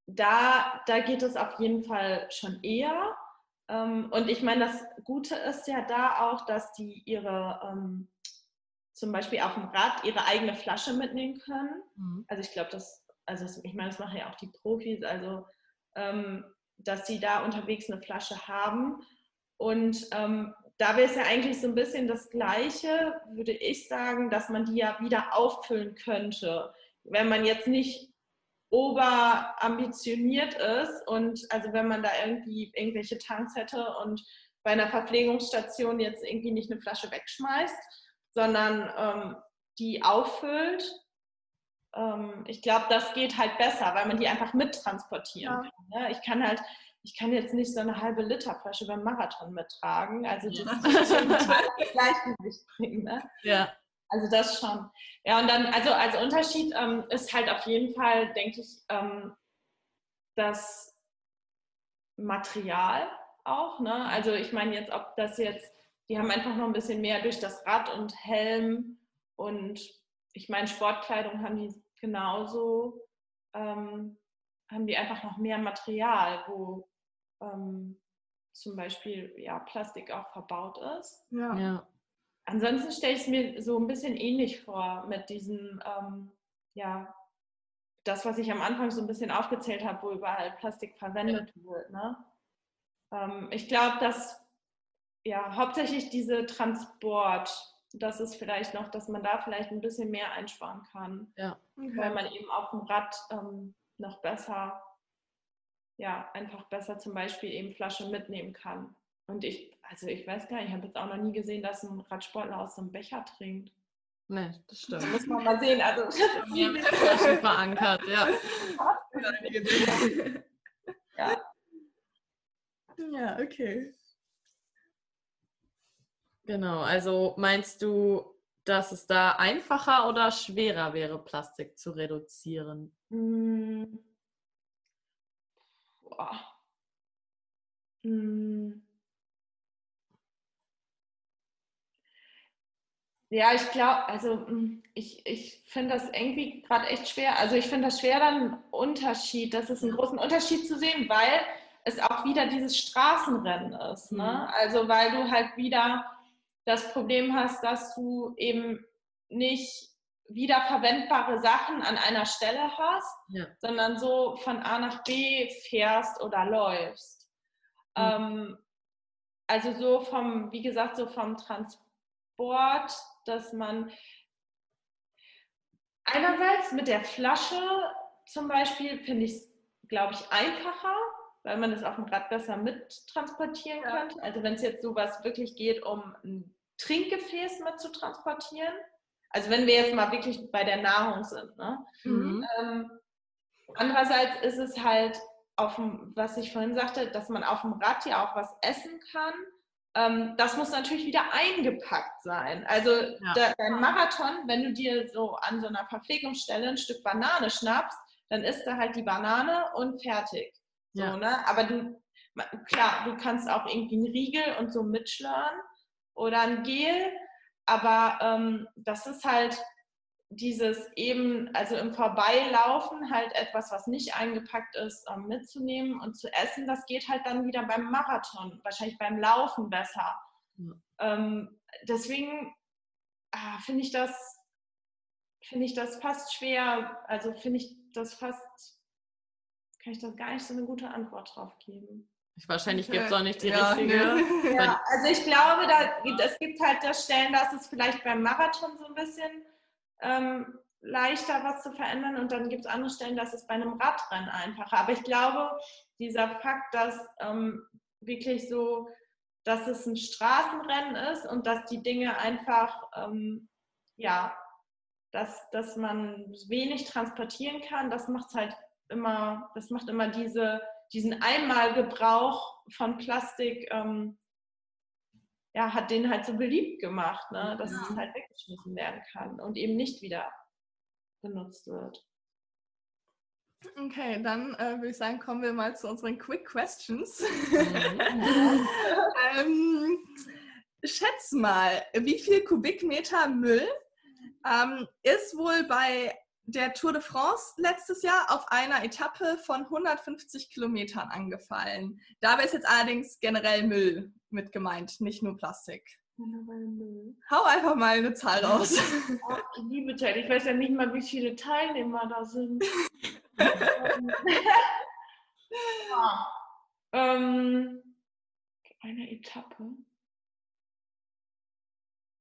da, da geht es auf jeden Fall schon eher. Ähm, und ich meine, das Gute ist ja da auch, dass die ihre ähm, zum Beispiel auf dem Rad ihre eigene Flasche mitnehmen können. Mhm. Also ich glaube, das, also ich meine, das machen ja auch die Profis, also ähm, dass sie da unterwegs eine Flasche haben. Und ähm, da wäre es ja eigentlich so ein bisschen das Gleiche, würde ich sagen, dass man die ja wieder auffüllen könnte wenn man jetzt nicht oberambitioniert ist und also wenn man da irgendwie irgendwelche Tanks hätte und bei einer Verpflegungsstation jetzt irgendwie nicht eine Flasche wegschmeißt, sondern ähm, die auffüllt. Ähm, ich glaube, das geht halt besser, weil man die einfach mittransportieren ja. kann. Ne? Ich kann halt, ich kann jetzt nicht so eine halbe Liter Flasche beim Marathon mittragen. Also das ja. ist Gleichgewicht bringen. Ne? Ja. Also das schon. Ja, und dann, also als Unterschied ähm, ist halt auf jeden Fall, denke ich, ähm, das Material auch. Ne? Also ich meine jetzt, ob das jetzt, die haben einfach noch ein bisschen mehr durch das Rad und Helm und ich meine, Sportkleidung haben die genauso, ähm, haben die einfach noch mehr Material, wo ähm, zum Beispiel ja, Plastik auch verbaut ist. Ja. ja. Ansonsten stelle ich es mir so ein bisschen ähnlich vor mit diesem, ähm, ja, das, was ich am Anfang so ein bisschen aufgezählt habe, wo überall Plastik verwendet ja. wird. Ne? Ähm, ich glaube, dass ja hauptsächlich diese Transport, das ist vielleicht noch, dass man da vielleicht ein bisschen mehr einsparen kann, ja. okay. weil man eben auf dem Rad ähm, noch besser, ja, einfach besser zum Beispiel eben Flasche mitnehmen kann. Und ich, also ich weiß gar nicht, ich habe jetzt auch noch nie gesehen, dass ein Radsportler aus so einem Becher trinkt. Nee, das stimmt. Das muss man mal sehen. Also das ist schon verankert, ja. ja. Ja, okay. Genau, also meinst du, dass es da einfacher oder schwerer wäre, Plastik zu reduzieren? Hm. Hm. Ja, ich glaube, also hm, ich, ich finde das irgendwie gerade echt schwer. Also ich finde das schwer, dann einen Unterschied, das ist einen großen Unterschied zu sehen, weil es auch wieder dieses Straßenrennen ist. Ne? Mhm. Also weil du halt wieder das Problem hast, dass du eben nicht wiederverwendbare Sachen an einer Stelle hast, ja. sondern so von A nach B fährst oder läufst. Mhm. Ähm, also so vom, wie gesagt, so vom Transport dass man einerseits mit der Flasche zum Beispiel finde ich es, glaube ich, einfacher, weil man das auf dem Rad besser mittransportieren ja. könnte. Also wenn es jetzt sowas wirklich geht, um ein Trinkgefäß mit zu transportieren. Also wenn wir jetzt mal wirklich bei der Nahrung sind. Ne? Mhm. Ähm, andererseits ist es halt auf dem, was ich vorhin sagte, dass man auf dem Rad ja auch was essen kann ähm, das muss natürlich wieder eingepackt sein. Also ja. der, dein Marathon, wenn du dir so an so einer Verpflegungsstelle ein Stück Banane schnappst, dann isst du halt die Banane und fertig. So, ja. ne? Aber du, klar, du kannst auch irgendwie einen Riegel und so mitschlören oder ein Gel, aber ähm, das ist halt, dieses eben, also im Vorbeilaufen halt etwas, was nicht eingepackt ist, ähm, mitzunehmen und zu essen, das geht halt dann wieder beim Marathon, wahrscheinlich beim Laufen besser. Ja. Ähm, deswegen ah, finde ich das, finde ich das fast schwer, also finde ich das fast, kann ich da gar nicht so eine gute Antwort drauf geben. Ich, wahrscheinlich gibt es auch nicht die ja, richtige. Ne. Ja, also ich glaube, da, es gibt halt das Stellen, dass es vielleicht beim Marathon so ein bisschen ähm, leichter was zu verändern und dann gibt es andere Stellen, dass es bei einem Radrennen einfacher. Aber ich glaube, dieser Fakt, dass ähm, wirklich so, dass es ein Straßenrennen ist und dass die Dinge einfach, ähm, ja, dass, dass man wenig transportieren kann, das macht halt immer, das macht immer diese, diesen Einmalgebrauch von Plastik ähm, ja, hat den halt so beliebt gemacht, ne? dass ja. es halt weggeschmissen werden kann und eben nicht wieder benutzt wird. Okay, dann äh, würde ich sagen, kommen wir mal zu unseren Quick Questions. Mhm. ähm, schätz mal, wie viel Kubikmeter Müll ähm, ist wohl bei der Tour de France letztes Jahr auf einer Etappe von 150 Kilometern angefallen. Dabei ist jetzt allerdings generell Müll mit gemeint, nicht nur Plastik. Hau einfach mal eine Zahl raus. Ach, liebe Teil, ich weiß ja nicht mal, wie viele Teilnehmer da sind. ja. ähm, eine Etappe.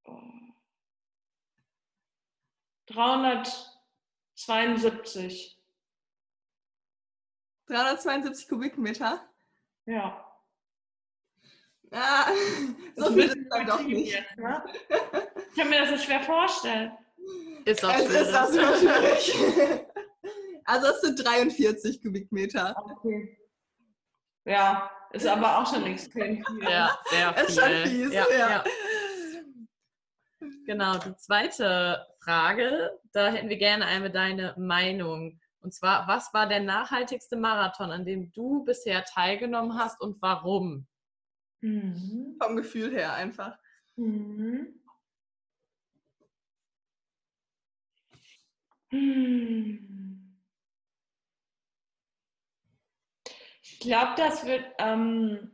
Oh. 372. 372 Kubikmeter? Ja. Ah, so viel ist dann doch nicht. Jetzt, ne? Ich kann mir das so schwer vorstellen. Ist auch es ist auch schwierig. Also es sind 43 Kubikmeter. Okay. Ja, ist aber auch schon extrem viel. Ja, sehr viel. Ist schon fies, ja, ja. ja. Genau, die zweite Frage, da hätten wir gerne einmal deine Meinung. Und zwar, was war der nachhaltigste Marathon, an dem du bisher teilgenommen hast und warum? Mhm. Vom Gefühl her einfach. Mhm. Ich glaube, das wird, ähm,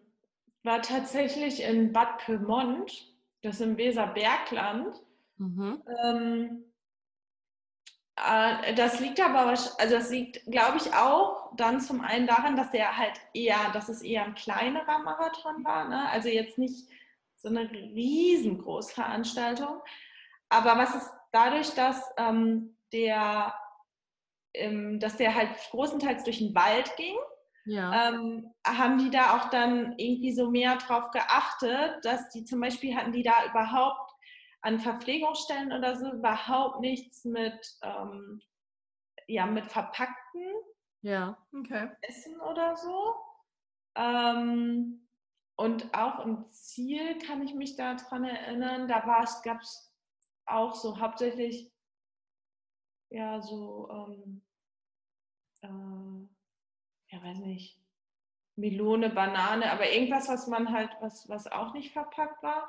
war tatsächlich in Bad Pyrmont, das im Weserbergland. Mhm. Ähm, äh, das liegt aber, also das liegt, glaube ich, auch dann zum einen daran, dass der halt eher, dass es eher ein kleinerer Marathon war, ne? also jetzt nicht so eine riesengroße Veranstaltung. Aber was ist dadurch, dass ähm, der, ähm, dass der halt großenteils durch den Wald ging, ja. ähm, haben die da auch dann irgendwie so mehr drauf geachtet, dass die zum Beispiel hatten die da überhaupt an Verpflegungsstellen oder so überhaupt nichts mit, ähm, ja, mit verpackten ja. okay. Essen oder so. Ähm, und auch im Ziel kann ich mich daran erinnern, da gab es auch so hauptsächlich ja so ähm, äh, ja weiß nicht Melone, Banane, aber irgendwas, was man halt, was, was auch nicht verpackt war.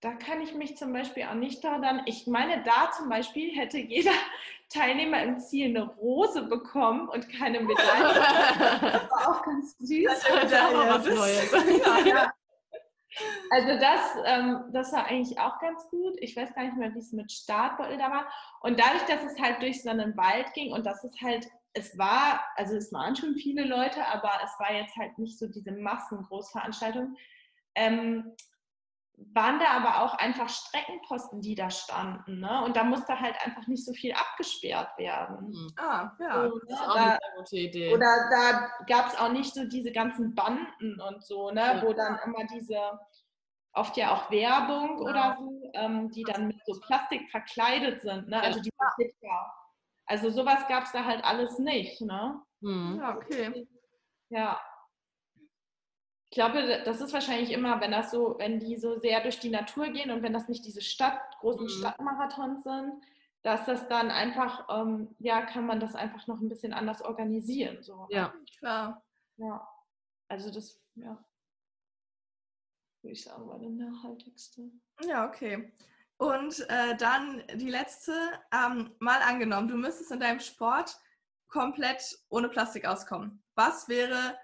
Da kann ich mich zum Beispiel auch nicht daran. Ich meine, da zum Beispiel hätte jeder Teilnehmer im Ziel eine Rose bekommen und keine Medaille. Das war auch ganz süß. Das, das auch was Neues. ja. Also das, ähm, das war eigentlich auch ganz gut. Ich weiß gar nicht mehr, wie es mit Startbeutel da war. Und dadurch, dass es halt durch so einen Wald ging und dass es halt, es war, also es waren schon viele Leute, aber es war jetzt halt nicht so diese Massengroßveranstaltung, ähm, waren da aber auch einfach Streckenposten, die da standen. Ne? Und da musste halt einfach nicht so viel abgesperrt werden. Mhm. Ah, ja. So, das ist auch eine gute Idee. Oder da gab es auch nicht so diese ganzen Banden und so, ne? Ja. wo dann immer diese, oft ja auch Werbung ja. oder so, ähm, die dann mit so Plastik verkleidet sind. Ne? Also die ja. Also sowas gab es da halt alles nicht. Ne? Mhm. Ja, okay. Ja ich glaube, das ist wahrscheinlich immer, wenn das so, wenn die so sehr durch die Natur gehen und wenn das nicht diese Stadt, großen mhm. Stadtmarathons sind, dass das dann einfach, ähm, ja, kann man das einfach noch ein bisschen anders organisieren. So. Ja, klar. Ja, also das, ja, würde ich sagen, war der nachhaltigste. Ja, okay. Und äh, dann die letzte, ähm, mal angenommen, du müsstest in deinem Sport komplett ohne Plastik auskommen. Was wäre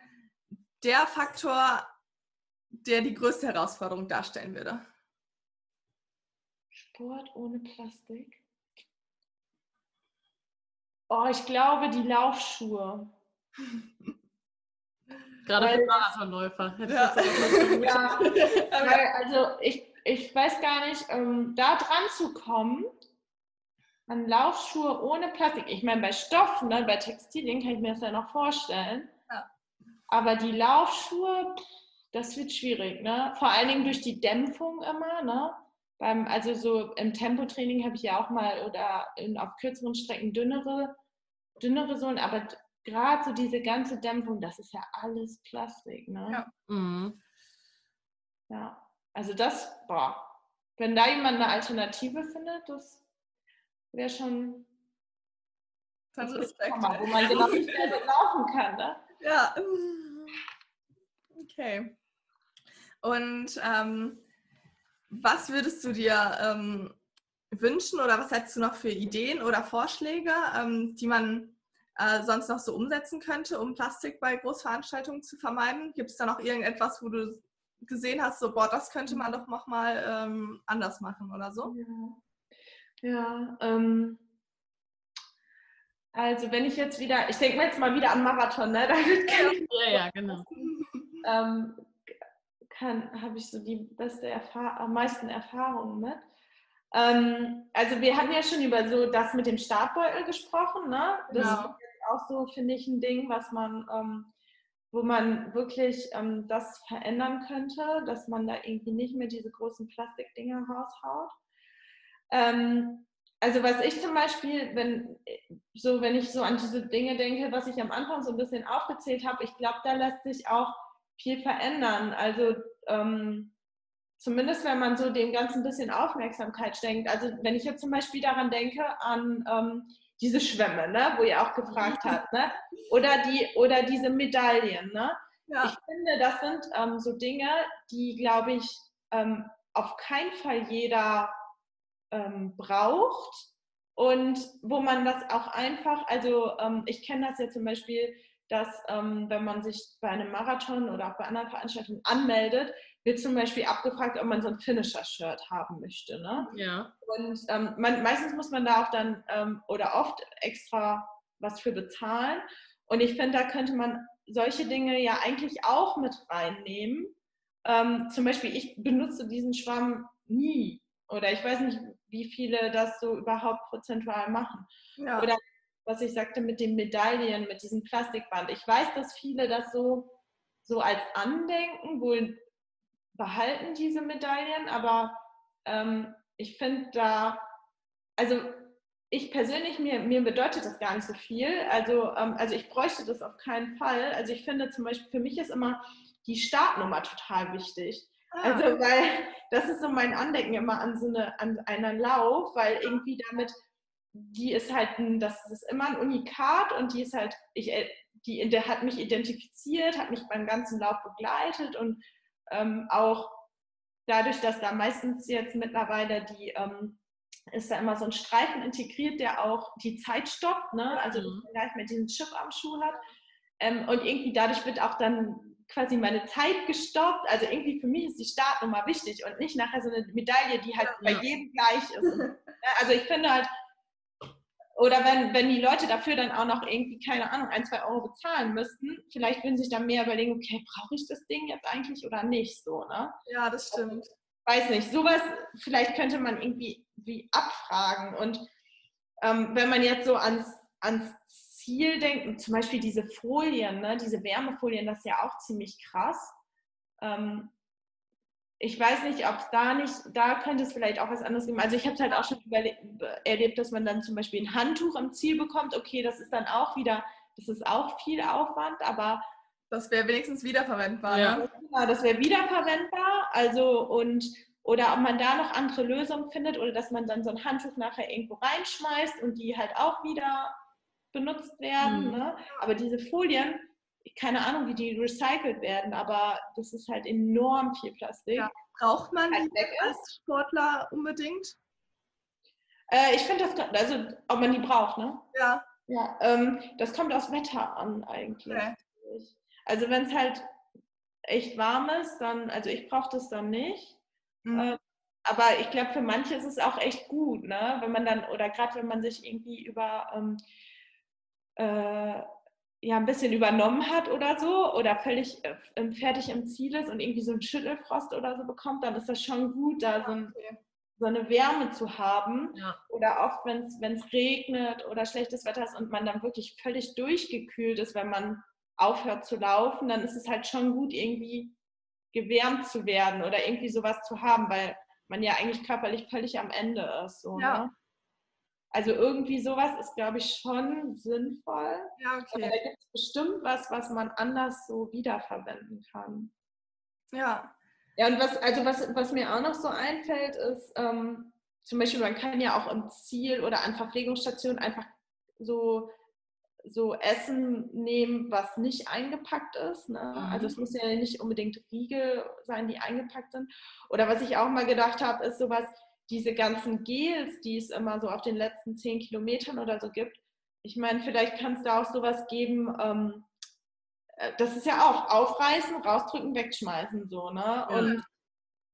der Faktor, der die größte Herausforderung darstellen würde? Sport ohne Plastik? Oh, ich glaube die Laufschuhe. Gerade für Marathonläufer. Ja. ja. Weil, also ich, ich weiß gar nicht, ähm, da dran zu kommen, an Laufschuhe ohne Plastik. Ich meine, bei Stoffen, ne, bei Textilien kann ich mir das ja noch vorstellen. Ja. Aber die Laufschuhe, das wird schwierig, ne? Vor allen Dingen durch die Dämpfung immer, ne? Beim, also so im Tempotraining habe ich ja auch mal oder in, auf kürzeren Strecken dünnere, dünnere Sohlen, aber gerade so diese ganze Dämpfung, das ist ja alles Plastik, ne? Ja. Mhm. Ja, also das, boah, wenn da jemand eine Alternative findet, das wäre schon das. Hammer, wo man genau nicht mehr laufen kann, ne? Ja. Okay. Und ähm, was würdest du dir ähm, wünschen oder was hättest du noch für Ideen oder Vorschläge, ähm, die man äh, sonst noch so umsetzen könnte, um Plastik bei Großveranstaltungen zu vermeiden? Gibt es da noch irgendetwas, wo du gesehen hast, so, boah, das könnte man doch nochmal ähm, anders machen oder so? Ja, ja ähm, also wenn ich jetzt wieder, ich denke mir jetzt mal wieder am Marathon, ne? Damit kann ich, ja, ja, genau. ähm, habe ich so die beste Erfahr am meisten Erfahrungen mit. Ähm, also wir hatten ja schon über so das mit dem Startbeutel gesprochen, ne? Das genau. ist auch so, finde ich, ein Ding, was man, ähm, wo man wirklich ähm, das verändern könnte, dass man da irgendwie nicht mehr diese großen Plastikdinger raushaut. Ähm, also was ich zum Beispiel, wenn so, wenn ich so an diese Dinge denke, was ich am Anfang so ein bisschen aufgezählt habe, ich glaube, da lässt sich auch viel verändern. Also ähm, zumindest wenn man so dem Ganzen ein bisschen Aufmerksamkeit schenkt. Also wenn ich jetzt zum Beispiel daran denke, an ähm, diese Schwämme, ne, wo ihr auch gefragt habt, ne? oder, die, oder diese Medaillen. Ne? Ja. Ich finde, das sind ähm, so Dinge, die, glaube ich, ähm, auf keinen Fall jeder ähm, braucht und wo man das auch einfach, also ähm, ich kenne das ja zum Beispiel, dass ähm, wenn man sich bei einem Marathon oder auch bei anderen Veranstaltungen anmeldet, wird zum Beispiel abgefragt, ob man so ein Finisher-Shirt haben möchte. Ne? Ja. Und ähm, man, meistens muss man da auch dann ähm, oder oft extra was für bezahlen. Und ich finde, da könnte man solche Dinge ja eigentlich auch mit reinnehmen. Ähm, zum Beispiel, ich benutze diesen Schwamm nie. Oder ich weiß nicht, wie viele das so überhaupt prozentual machen. Ja. Oder was ich sagte mit den Medaillen, mit diesem Plastikband. Ich weiß, dass viele das so, so als Andenken wohl behalten, diese Medaillen, aber ähm, ich finde da, also ich persönlich, mir, mir bedeutet das gar nicht so viel. Also, ähm, also ich bräuchte das auf keinen Fall. Also ich finde zum Beispiel, für mich ist immer die Startnummer total wichtig. Ah. Also weil das ist so mein Andenken immer an so eine, an einen Lauf, weil irgendwie damit, die ist halt ein, das ist immer ein Unikat und die ist halt, ich, äh, die, der hat mich identifiziert, hat mich beim ganzen Lauf begleitet und ähm, auch dadurch, dass da meistens jetzt mittlerweile die, ähm, ist da immer so ein Streifen integriert, der auch die Zeit stoppt, ne? also mhm. dass man gleich mit diesem Chip am Schuh hat. Ähm, und irgendwie dadurch wird auch dann quasi meine Zeit gestoppt. Also irgendwie für mich ist die Startnummer wichtig und nicht nachher so eine Medaille, die halt ja. bei jedem gleich ist. also ich finde halt, oder wenn, wenn die Leute dafür dann auch noch irgendwie, keine Ahnung, ein, zwei Euro bezahlen müssten, vielleicht würden sich dann mehr überlegen, okay, brauche ich das Ding jetzt eigentlich oder nicht so, ne? Ja, das stimmt. Also, weiß nicht, sowas vielleicht könnte man irgendwie wie abfragen. Und ähm, wenn man jetzt so ans, ans Ziel denkt, zum Beispiel diese Folien, ne, diese Wärmefolien, das ist ja auch ziemlich krass. Ähm, ich weiß nicht, ob es da nicht, da könnte es vielleicht auch was anderes geben. Also ich habe es halt auch schon erlebt, dass man dann zum Beispiel ein Handtuch im Ziel bekommt. Okay, das ist dann auch wieder, das ist auch viel Aufwand, aber das wäre wenigstens wiederverwendbar. Ja, ne? ja das wäre wiederverwendbar. Also und oder ob man da noch andere Lösungen findet oder dass man dann so ein Handtuch nachher irgendwo reinschmeißt und die halt auch wieder benutzt werden. Mhm. Ne? Aber diese Folien, keine Ahnung, wie die recycelt werden, aber das ist halt enorm viel Plastik. Ja. Braucht man die als Sportler unbedingt? Äh, ich finde das, also ob man die braucht, ne? Ja. Ja, ähm, das kommt aus Wetter an eigentlich. Okay. Also wenn es halt echt warm ist, dann, also ich brauche das dann nicht. Mhm. Ähm, aber ich glaube, für manche ist es auch echt gut, ne? Wenn man dann, oder gerade wenn man sich irgendwie über ähm, äh, ja ein bisschen übernommen hat oder so oder völlig äh, fertig im Ziel ist und irgendwie so einen Schüttelfrost oder so bekommt, dann ist das schon gut, da so, ein, so eine Wärme zu haben. Ja. Oder oft, wenn es regnet oder schlechtes Wetter ist und man dann wirklich völlig durchgekühlt ist, wenn man aufhört zu laufen, dann ist es halt schon gut, irgendwie gewärmt zu werden oder irgendwie sowas zu haben, weil man ja eigentlich körperlich völlig am Ende ist. So, ja. Ne? Also irgendwie sowas ist, glaube ich, schon sinnvoll. Ja, okay. Aber da gibt es bestimmt was, was man anders so wiederverwenden kann. Ja. Ja, und was, also was, was mir auch noch so einfällt, ist, ähm, zum Beispiel, man kann ja auch im Ziel oder an Verpflegungsstationen einfach so, so Essen nehmen, was nicht eingepackt ist. Ne? Mhm. Also es muss ja nicht unbedingt Riegel sein, die eingepackt sind. Oder was ich auch mal gedacht habe, ist sowas, diese ganzen Gels, die es immer so auf den letzten zehn Kilometern oder so gibt, ich meine, vielleicht kann es da auch sowas geben, ähm, äh, das ist ja auch aufreißen, rausdrücken, wegschmeißen, so, ne? Ja. Und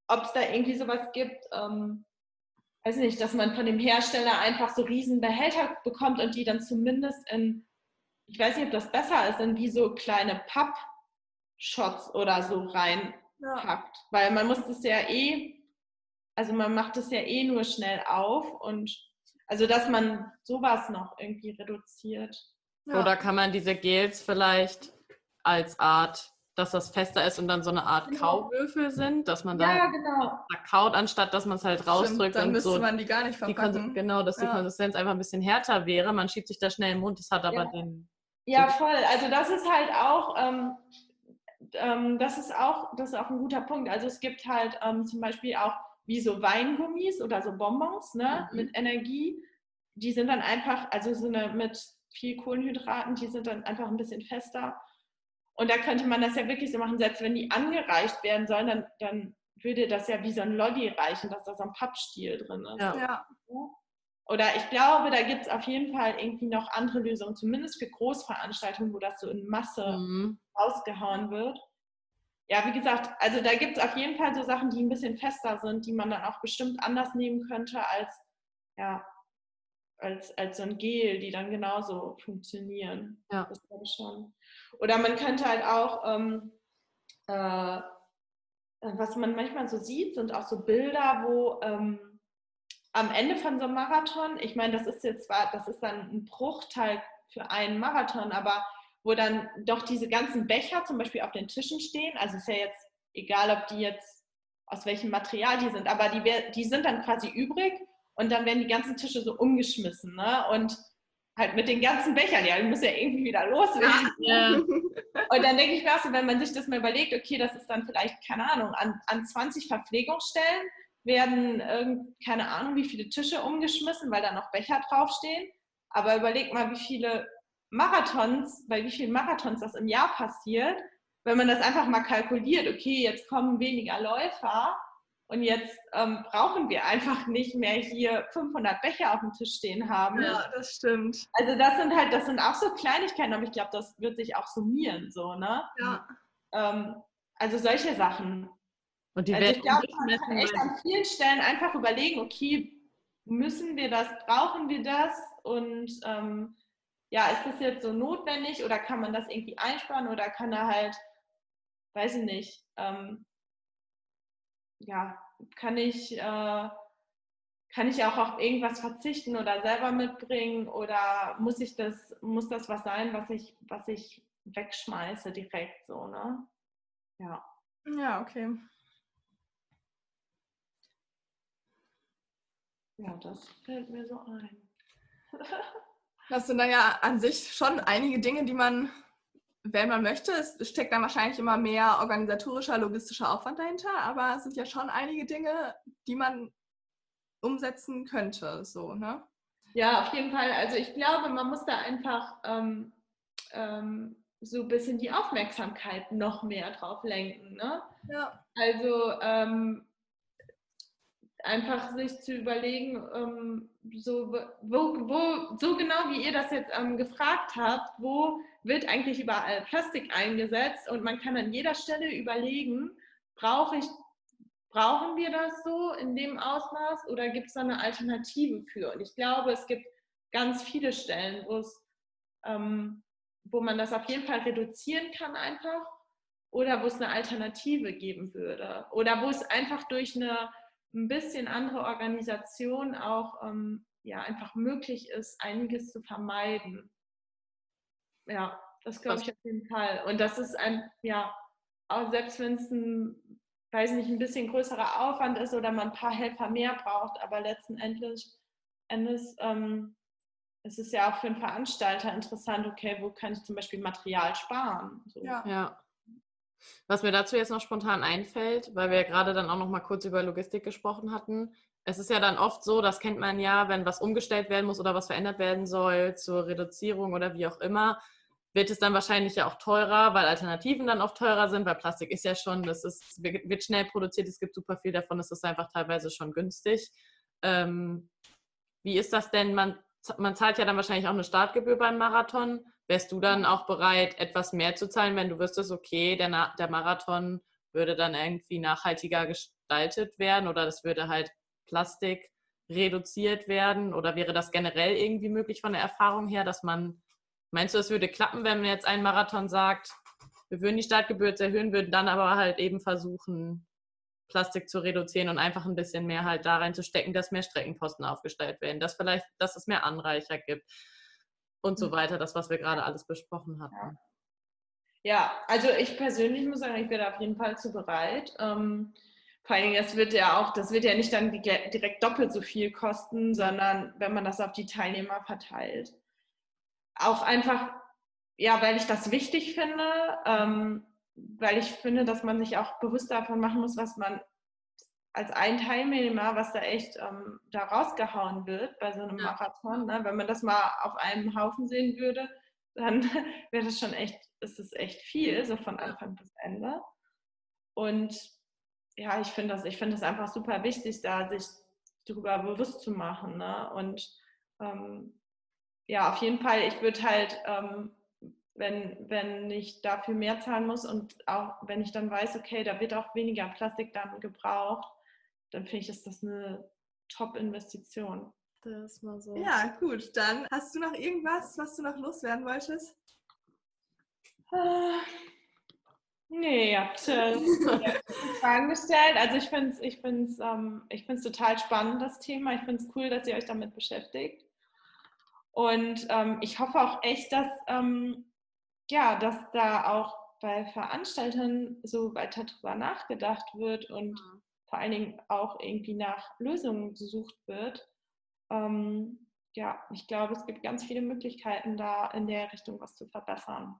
ob es da irgendwie sowas gibt, ähm, weiß nicht, dass man von dem Hersteller einfach so riesen Behälter bekommt und die dann zumindest in, ich weiß nicht, ob das besser ist, in wie so kleine Pappshots oder so reinpackt. Ja. Weil man muss das ja eh also man macht es ja eh nur schnell auf und also dass man sowas noch irgendwie reduziert. Ja. Oder kann man diese Gels vielleicht als Art, dass das fester ist und dann so eine Art genau. Kauwürfel sind, dass man da ja, genau. kaut, anstatt dass man es halt rausdrückt. Stimmt, dann und müsste so man die gar nicht verpacken. genau, dass die ja. Konsistenz einfach ein bisschen härter wäre. Man schiebt sich da schnell im Mund, das hat aber ja. den... Ja, voll. Also das ist halt auch... Ähm, ähm, das ist auch, das ist auch ein guter Punkt. Also es gibt halt ähm, zum Beispiel auch wie so Weingummis oder so Bonbons ne, mhm. mit Energie. Die sind dann einfach, also so eine mit viel Kohlenhydraten, die sind dann einfach ein bisschen fester. Und da könnte man das ja wirklich so machen, selbst wenn die angereicht werden sollen, dann, dann würde das ja wie so ein Lolli reichen, dass da so ein Pappstiel drin ist. Ja. ja. Oder ich glaube, da gibt es auf jeden Fall irgendwie noch andere Lösungen, zumindest für Großveranstaltungen, wo das so in Masse mhm. rausgehauen wird ja, wie gesagt, also da gibt es auf jeden Fall so Sachen, die ein bisschen fester sind, die man dann auch bestimmt anders nehmen könnte als, ja, als, als so ein Gel, die dann genauso funktionieren. Ja. Das glaube ich schon. Oder man könnte halt auch, ähm, äh, was man manchmal so sieht, sind auch so Bilder, wo ähm, am Ende von so einem Marathon, ich meine, das ist jetzt zwar, das ist dann ein Bruchteil für einen Marathon, aber wo dann doch diese ganzen Becher zum Beispiel auf den Tischen stehen. Also ist ja jetzt egal, ob die jetzt aus welchem Material die sind, aber die, die sind dann quasi übrig und dann werden die ganzen Tische so umgeschmissen. Ne? Und halt mit den ganzen Bechern, ja, die müssen ja irgendwie wieder loswerden. Ja. Und dann denke ich mir auch so, wenn man sich das mal überlegt, okay, das ist dann vielleicht, keine Ahnung, an, an 20 Verpflegungsstellen werden, keine Ahnung, wie viele Tische umgeschmissen, weil da noch Becher draufstehen. Aber überleg mal, wie viele Marathons, bei wie vielen Marathons das im Jahr passiert, wenn man das einfach mal kalkuliert, okay, jetzt kommen weniger Läufer und jetzt ähm, brauchen wir einfach nicht mehr hier 500 Becher auf dem Tisch stehen haben. Ja, das stimmt. Also das sind halt, das sind auch so Kleinigkeiten, aber ich glaube, das wird sich auch summieren, so, ne? Ja. Ähm, also solche Sachen. Und die also ich glaube, man kann echt an vielen Stellen einfach überlegen, okay, müssen wir das, brauchen wir das? Und ähm, ja, ist das jetzt so notwendig oder kann man das irgendwie einsparen oder kann er halt, weiß ich nicht, ähm, ja, kann ich, äh, kann ich auch auf irgendwas verzichten oder selber mitbringen oder muss ich das, muss das was sein, was ich, was ich wegschmeiße direkt so, ne? Ja. Ja, okay. Ja, das fällt mir so ein. Das sind dann ja an sich schon einige Dinge, die man, wenn man möchte, es steckt dann wahrscheinlich immer mehr organisatorischer, logistischer Aufwand dahinter, aber es sind ja schon einige Dinge, die man umsetzen könnte, so, ne? Ja, auf jeden Fall. Also ich glaube, man muss da einfach ähm, ähm, so ein bisschen die Aufmerksamkeit noch mehr drauf lenken. Ne? Ja. Also ähm, einfach sich zu überlegen, ähm, so, wo, wo, so genau wie ihr das jetzt ähm, gefragt habt, wo wird eigentlich überall Plastik eingesetzt und man kann an jeder Stelle überlegen, brauche ich, brauchen wir das so in dem Ausmaß oder gibt es da eine Alternative für? Und ich glaube, es gibt ganz viele Stellen, wo es, ähm, wo man das auf jeden Fall reduzieren kann einfach oder wo es eine Alternative geben würde oder wo es einfach durch eine ein bisschen andere Organisation auch ähm, ja, einfach möglich ist, einiges zu vermeiden. Ja, das glaube ich auf jeden Fall. Und das ist ein, ja, auch selbst wenn es ein, weiß nicht, ein bisschen größerer Aufwand ist oder man ein paar Helfer mehr braucht, aber letzten Endes, Endes ähm, es ist ja auch für einen Veranstalter interessant, okay, wo kann ich zum Beispiel Material sparen? So. Ja. ja. Was mir dazu jetzt noch spontan einfällt, weil wir ja gerade dann auch noch mal kurz über Logistik gesprochen hatten. Es ist ja dann oft so, das kennt man ja, wenn was umgestellt werden muss oder was verändert werden soll zur Reduzierung oder wie auch immer, wird es dann wahrscheinlich ja auch teurer, weil Alternativen dann oft teurer sind, weil Plastik ist ja schon, das ist, wird schnell produziert, es gibt super viel davon, es ist einfach teilweise schon günstig. Ähm, wie ist das denn? Man, man zahlt ja dann wahrscheinlich auch eine Startgebühr beim Marathon. Wärst du dann auch bereit, etwas mehr zu zahlen, wenn du wüsstest, okay, der, der Marathon würde dann irgendwie nachhaltiger gestaltet werden oder das würde halt Plastik reduziert werden? Oder wäre das generell irgendwie möglich von der Erfahrung her, dass man, meinst du, es würde klappen, wenn man jetzt einen Marathon sagt, wir würden die Startgebühr erhöhen, würden dann aber halt eben versuchen, Plastik zu reduzieren und einfach ein bisschen mehr halt da reinzustecken, dass mehr Streckenposten aufgestellt werden, dass vielleicht, dass es mehr Anreicher gibt und so mhm. weiter, das, was wir gerade alles besprochen hatten. Ja, also ich persönlich muss sagen, ich wäre auf jeden Fall zu bereit. Ähm, vor allen Dingen, das wird ja auch, das wird ja nicht dann direkt doppelt so viel kosten, sondern wenn man das auf die Teilnehmer verteilt. Auch einfach, ja, weil ich das wichtig finde, ähm, weil ich finde, dass man sich auch bewusst davon machen muss, was man als ein Teilnehmer, was da echt ähm, da rausgehauen wird bei so einem ja. Marathon. Ne? Wenn man das mal auf einem Haufen sehen würde, dann wäre das schon echt, ist es echt viel, so von Anfang bis Ende. Und ja, ich finde das, ich finde das einfach super wichtig, da sich darüber bewusst zu machen. Ne? Und ähm, ja, auf jeden Fall, ich würde halt, ähm, wenn, wenn ich dafür mehr zahlen muss und auch wenn ich dann weiß, okay, da wird auch weniger Plastik dann gebraucht, dann finde ich, ist das eine Top-Investition. Das mal so. Ja, gut. Dann hast du noch irgendwas, was du noch loswerden wolltest? Äh, nee, ihr habt äh, Fragen gestellt. Also ich finde es ich find's, ähm, ich find's total spannend, das Thema. Ich finde es cool, dass ihr euch damit beschäftigt. Und ähm, ich hoffe auch echt, dass, ähm, ja, dass da auch bei Veranstaltern so weiter drüber nachgedacht wird und mhm vor allen Dingen auch irgendwie nach Lösungen gesucht wird. Ähm, ja, ich glaube, es gibt ganz viele Möglichkeiten, da in der Richtung was zu verbessern.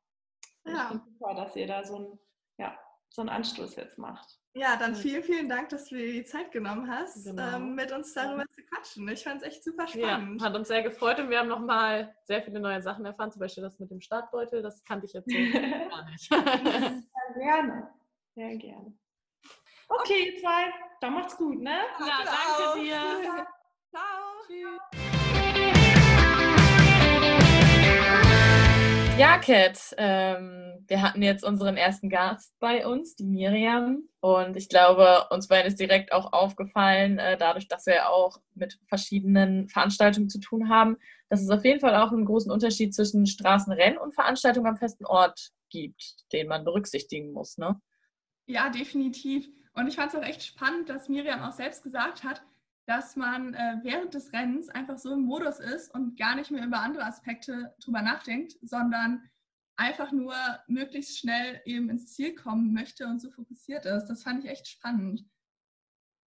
Ja. Ich finde super, dass ihr da so, ein, ja, so einen Anstoß jetzt macht. Ja, dann vielen, vielen Dank, dass du dir die Zeit genommen hast, genau. ähm, mit uns darüber ja. zu quatschen. Ich fand es echt super spannend. Ja, hat uns sehr gefreut und wir haben nochmal sehr viele neue Sachen erfahren, zum Beispiel das mit dem Startbeutel, das kannte ich jetzt so gar nicht. Sehr gerne, sehr gerne. Okay, ihr zwei, dann macht's gut, ne? Ja, ja danke auch. dir. Ciao. Tschüss. Ja, Kat, ähm, wir hatten jetzt unseren ersten Gast bei uns, die Miriam. Und ich glaube, uns beiden ist direkt auch aufgefallen, äh, dadurch, dass wir auch mit verschiedenen Veranstaltungen zu tun haben, dass es auf jeden Fall auch einen großen Unterschied zwischen Straßenrennen und Veranstaltungen am festen Ort gibt, den man berücksichtigen muss. Ne? Ja, definitiv. Und ich fand es auch echt spannend, dass Miriam auch selbst gesagt hat, dass man äh, während des Rennens einfach so im Modus ist und gar nicht mehr über andere Aspekte drüber nachdenkt, sondern einfach nur möglichst schnell eben ins Ziel kommen möchte und so fokussiert ist. Das fand ich echt spannend.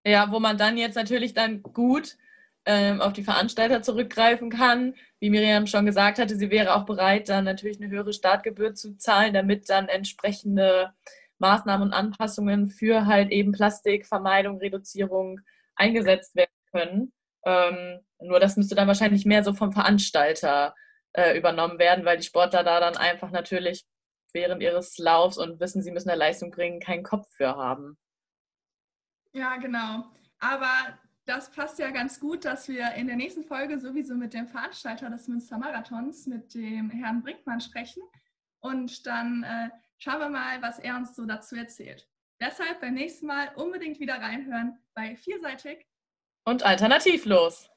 Ja, wo man dann jetzt natürlich dann gut ähm, auf die Veranstalter zurückgreifen kann. Wie Miriam schon gesagt hatte, sie wäre auch bereit, dann natürlich eine höhere Startgebühr zu zahlen, damit dann entsprechende Maßnahmen und Anpassungen für halt eben Plastikvermeidung, Reduzierung eingesetzt werden können. Ähm, nur das müsste dann wahrscheinlich mehr so vom Veranstalter äh, übernommen werden, weil die Sportler da dann einfach natürlich während ihres Laufs und wissen, sie müssen eine Leistung bringen, keinen Kopf für haben. Ja, genau. Aber das passt ja ganz gut, dass wir in der nächsten Folge sowieso mit dem Veranstalter des Münster-Marathons, mit dem Herrn Brinkmann, sprechen. Und dann äh, schauen wir mal, was er uns so dazu erzählt. Deshalb beim nächsten Mal unbedingt wieder reinhören bei Vielseitig und Alternativlos.